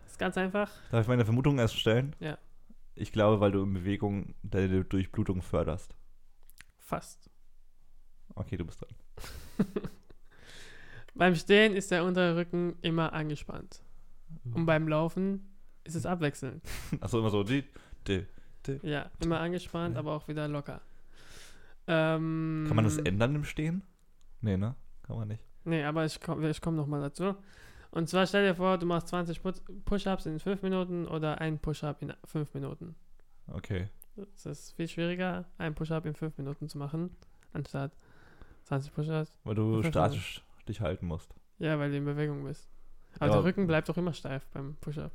Ist ganz einfach. Darf ich meine Vermutung erst stellen? Ja. Ich glaube, weil du in Bewegung deine Durchblutung förderst. Fast. Okay, du bist dran. <laughs> Beim Stehen ist der untere Rücken immer angespannt. Und beim Laufen ist es abwechselnd. <laughs> Achso, immer so, die, die. Ja, immer angespannt, aber auch wieder locker. Ähm, Kann man das ändern im Stehen? Nee, ne? Kann man nicht. Nee, aber ich komme ich komm nochmal dazu. Und zwar stell dir vor, du machst 20 Pu- Push-Ups in 5 Minuten oder ein Push-Up in 5 Minuten. Okay. Es ist viel schwieriger, ein Push-Up in 5 Minuten zu machen, anstatt 20 Push-Ups. Weil du statisch dich halten musst. Ja, weil du in Bewegung bist. Aber Ja, der Rücken bleibt doch immer steif beim Push-Up.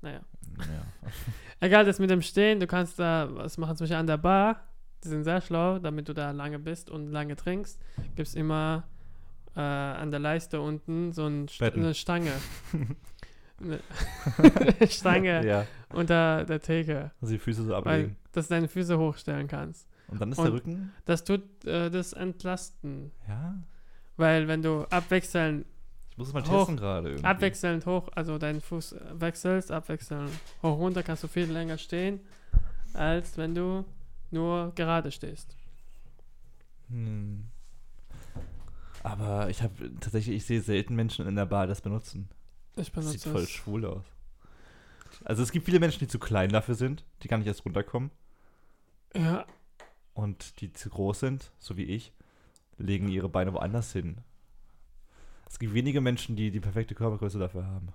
Naja. Ja. <laughs> Egal, das mit dem Stehen, du kannst da was machen, zum Beispiel an der Bar. Die sind sehr schlau, damit du da lange bist und lange trinkst. Gibt es immer äh, an der Leiste unten so ein St eine Stange. eine <laughs> <laughs> Stange ja. unter der Theke, Also die Füße so weil ablegen. dass du deine Füße hochstellen kannst. Und dann ist und- der Rücken. Das tut äh, das entlasten, Ja. Weil wenn du abwechselnd, Ich muss es mal Hoch. testen gerade irgendwie. abwechselnd hoch, also deinen Fuß äh, wechselst, abwechselnd hoch runter, kannst du viel länger stehen, als wenn du nur gerade stehst. Hm. Aber ich habe tatsächlich, ich sehe selten Menschen in der Bar das benutzen. Ich Das benutze sieht voll das. schwul aus. Also es gibt viele Menschen, die zu klein dafür sind, die gar nicht erst runterkommen. Ja, Und die zu groß sind, so wie ich, legen ihre Beine woanders hin. Es gibt wenige Menschen, die die perfekte Körpergröße dafür haben.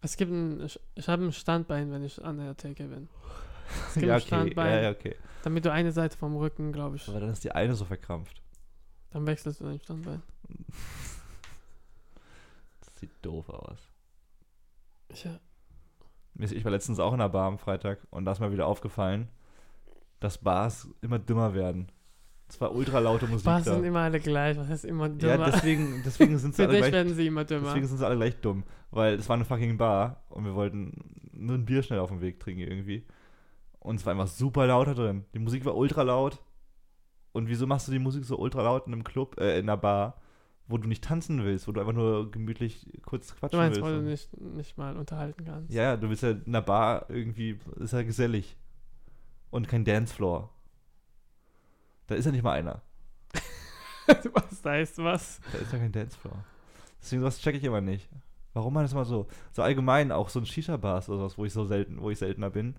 es gibt ein, ich, ich habe ein Standbein, wenn ich an der Theke bin. Es gibt <laughs> ja, ein okay. Standbein, Ja, ja, okay. damit du eine Seite vom Rücken, glaube ich, Aber dann ist die eine so verkrampft. dann wechselst du dein Standbein. <laughs> Das sieht doof aus. Ja, Ich war letztens auch in der Bar am Freitag und da ist mir wieder aufgefallen, dass Bars immer dümmer werden. Es war ultra laute Musik da. sind immer alle gleich, was heißt immer ja, dümmer? deswegen, deswegen sind sie <laughs> alle gleich, werden sie immer dümmer. deswegen sind sie alle gleich dumm. Weil es war eine fucking Bar und wir wollten nur ein Bier schnell auf dem Weg trinken irgendwie. Und es war einfach super laut da drin. Die Musik war ultra laut. Und wieso machst du die Musik so ultra laut in einem Club, äh, in einer Bar, wo du nicht tanzen willst, wo du einfach nur gemütlich kurz Du quatschen meinst, willst? wo du nicht, nicht mal unterhalten kannst. Ja, ja, du bist ja in einer Bar irgendwie, ist ja gesellig. Und kein Dancefloor. Da ist ja nicht mal einer. <laughs> was heißt was? Da ist ja kein Dancefloor. Deswegen sowas check ich immer nicht. Warum man das mal so, so allgemein, auch so ein Shisha-Bars oder sowas, wo ich so selten, wo ich seltener bin.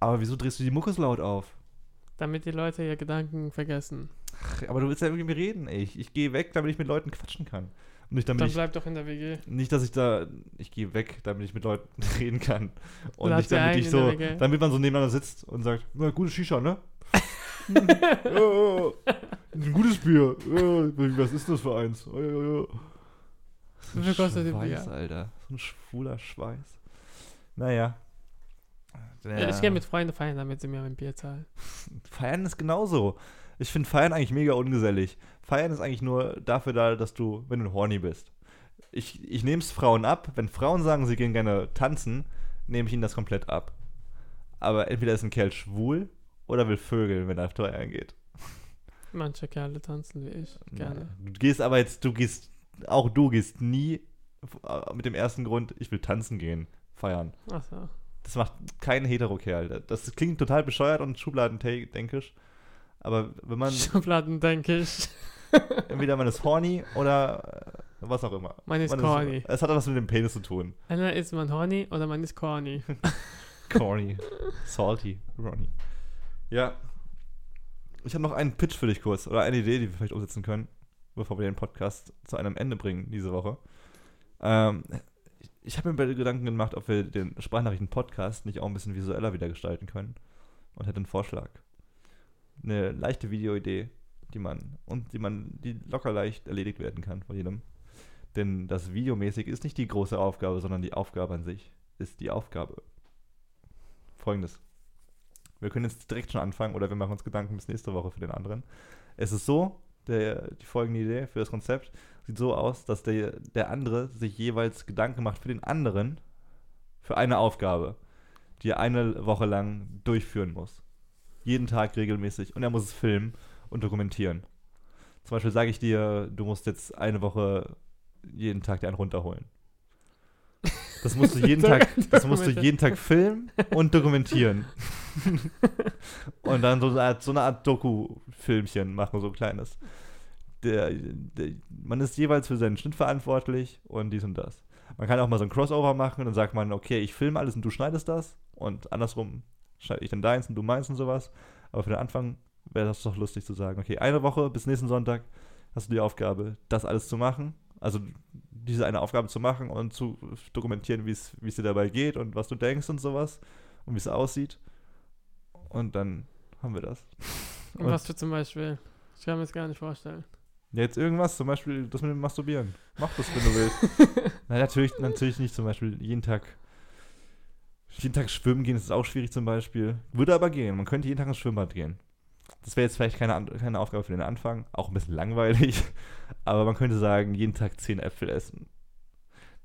Aber wieso drehst du die Mucke so laut auf? Damit die Leute ihre Gedanken vergessen. Ach, aber du willst ja irgendwie mit mir reden, ey. Ich, ich gehe weg, damit ich mit Leuten quatschen kann. Und nicht damit Dann ich, bleib doch in der WG. nicht, dass ich da, ich gehe weg, damit ich mit Leuten <laughs> reden kann. Und Lass nicht, damit ich so, damit man so nebeneinander sitzt und sagt, na, gute Shisha, ne? <laughs> ja, ja, ein gutes Bier. Ja, was ist das für eins? Ja, ja, ja. Wie viel kostet Schweiß, Bier? Alter. So ein schwuler Schweiß. Naja. Ja. Ich gehe mit Freunden feiern, damit sie mir mein Bier zahlen. <laughs> Feiern ist genauso. Ich finde Feiern eigentlich mega ungesellig. Feiern ist eigentlich nur dafür da, dass du, wenn du horny bist. Ich, ich nehme es Frauen ab. Wenn Frauen sagen, sie gehen gerne tanzen, nehme ich ihnen das komplett ab. Aber entweder ist ein Kerl schwul oder will Vögeln, wenn er auf Teuer eingeht. Manche Kerle tanzen wie ich. Gerne. Du gehst aber jetzt, du gehst, auch du gehst nie äh, mit dem ersten Grund, ich will tanzen gehen, feiern. Achso. Das macht kein Hetero-Kerl. Das klingt total bescheuert und schubladentänkisch. Aber wenn man, <laughs> Schubladen, denke ich. <laughs> Entweder man ist horny oder äh, was auch immer. Man ist Man corny. es hat was mit dem Penis zu tun. Entweder ist man horny oder man ist corny. <laughs> Corny. Salty. Ronny. Ja. Ich habe noch einen Pitch für dich kurz oder eine Idee, die wir vielleicht umsetzen können, bevor wir den Podcast zu einem Ende bringen diese Woche. Ähm, ich habe mir Gedanken gemacht, ob wir den Sprachnachrichten-Podcast nicht auch ein bisschen visueller wieder gestalten können und hätte einen Vorschlag. Eine leichte Videoidee, die man und die man, die locker leicht erledigt werden kann von jedem. Denn das Videomäßig ist nicht die große Aufgabe, sondern die Aufgabe an sich ist die Aufgabe. Folgendes. Wir können jetzt direkt schon anfangen oder wir machen uns Gedanken bis nächste Woche für den anderen. Es ist so, der, die folgende Idee für das Konzept sieht so aus, dass der, der andere sich jeweils Gedanken macht für den anderen für eine Aufgabe, die er eine Woche lang durchführen muss. Jeden Tag regelmäßig und er muss es filmen und dokumentieren. Zum Beispiel sage ich dir, du musst jetzt eine Woche jeden Tag dir einen runterholen. Das musst du jeden <laughs> Tag, das musst du jeden Tag filmen und dokumentieren. <laughs> und dann so eine Art, so eine Art Doku-Filmchen machen, so ein kleines. Der, der, man ist jeweils für seinen Schnitt verantwortlich und dies und das. Man kann auch mal so ein Crossover machen und dann sagt man, okay, ich filme alles und du schneidest das und andersrum schneide ich dann deins und du meins und sowas. Aber für den Anfang wäre das doch lustig zu sagen, okay, eine Woche bis nächsten Sonntag hast du die Aufgabe, das alles zu machen. Also diese eine Aufgabe zu machen und zu dokumentieren, wie es dir dabei geht und was du denkst und sowas und wie es aussieht. Und dann haben wir das. <laughs> Und was für zum Beispiel? Ich kann mir das gar nicht vorstellen. Ja, jetzt irgendwas, zum Beispiel das mit dem Masturbieren. Mach das, wenn du willst. <laughs> Nein, natürlich, natürlich nicht zum Beispiel jeden Tag. Jeden Tag schwimmen gehen, das ist auch schwierig zum Beispiel. Würde aber gehen. Man könnte jeden Tag ins Schwimmbad gehen. Das wäre jetzt vielleicht keine, keine Aufgabe für den Anfang. Auch ein bisschen langweilig. <laughs> Aber man könnte sagen, jeden Tag 10 Äpfel essen.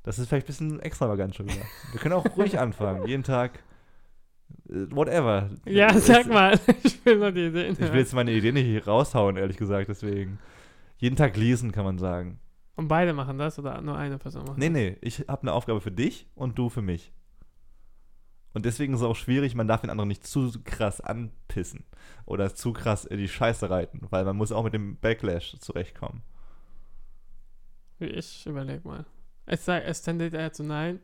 Das ist vielleicht ein bisschen extravagant schon wieder. Wir können auch ruhig anfangen. Jeden Tag. äh, Whatever. Ja, sag mal. <laughs> Ich will nur die Ideen. Ich will jetzt meine Idee nicht raushauen, ehrlich gesagt, deswegen. Jeden Tag lesen, kann man sagen. Und beide machen das oder nur eine Person macht Nee, das? nee, ich habe eine Aufgabe für dich und du für mich. Und deswegen ist es auch schwierig, man darf den anderen nicht zu krass anpissen oder zu krass in die Scheiße reiten, weil man muss auch mit dem Backlash zurechtkommen. Ich überleg mal. Es, sei, es tendiert eher zu nein,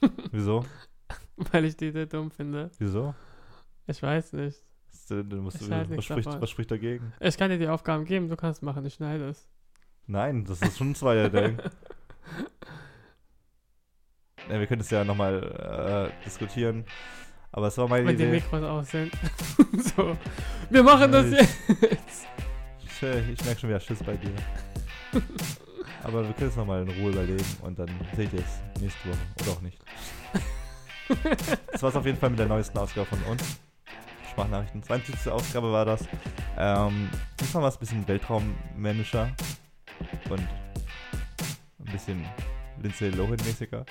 <laughs> Wieso? weil ich die Idee dumm finde. Wieso? Ich weiß nicht. Das- Du musst, Ich halte was, spricht, was spricht dagegen? Ich kann dir die Aufgaben geben, du kannst machen, ich schneide es. Nein, das ist schon ein Zweier-Ding. <laughs> ja, wir können es ja nochmal äh, diskutieren. Aber es war meine Wenn die Idee. Mikros aus sind. <laughs> so. Wir machen das Ich- jetzt. Ich, ich merke schon wieder Schiss bei dir. Aber wir können es nochmal in Ruhe überlegen und dann seht ihr es nächste Woche. Oder auch nicht. <laughs> Das war es auf jeden Fall mit der neuesten Ausgabe von uns. Sprachnachrichten. 20. Ausgabe war das. Ähm, diesmal war es ein bisschen weltraummännischer und ein bisschen Lindsay Lohan-mäßiger.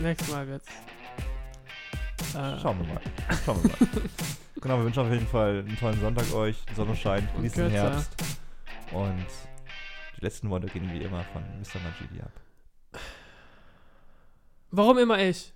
Nächstes Mal wird's. Äh, Schauen wir mal. Schauen wir mal. <laughs> genau, wir wünschen auf jeden Fall einen tollen Sonntag euch. Die Sonne scheint, kürzer. Herbst. Und die letzten Worte gehen wie immer von Mr. Majidi ab. Warum immer ich?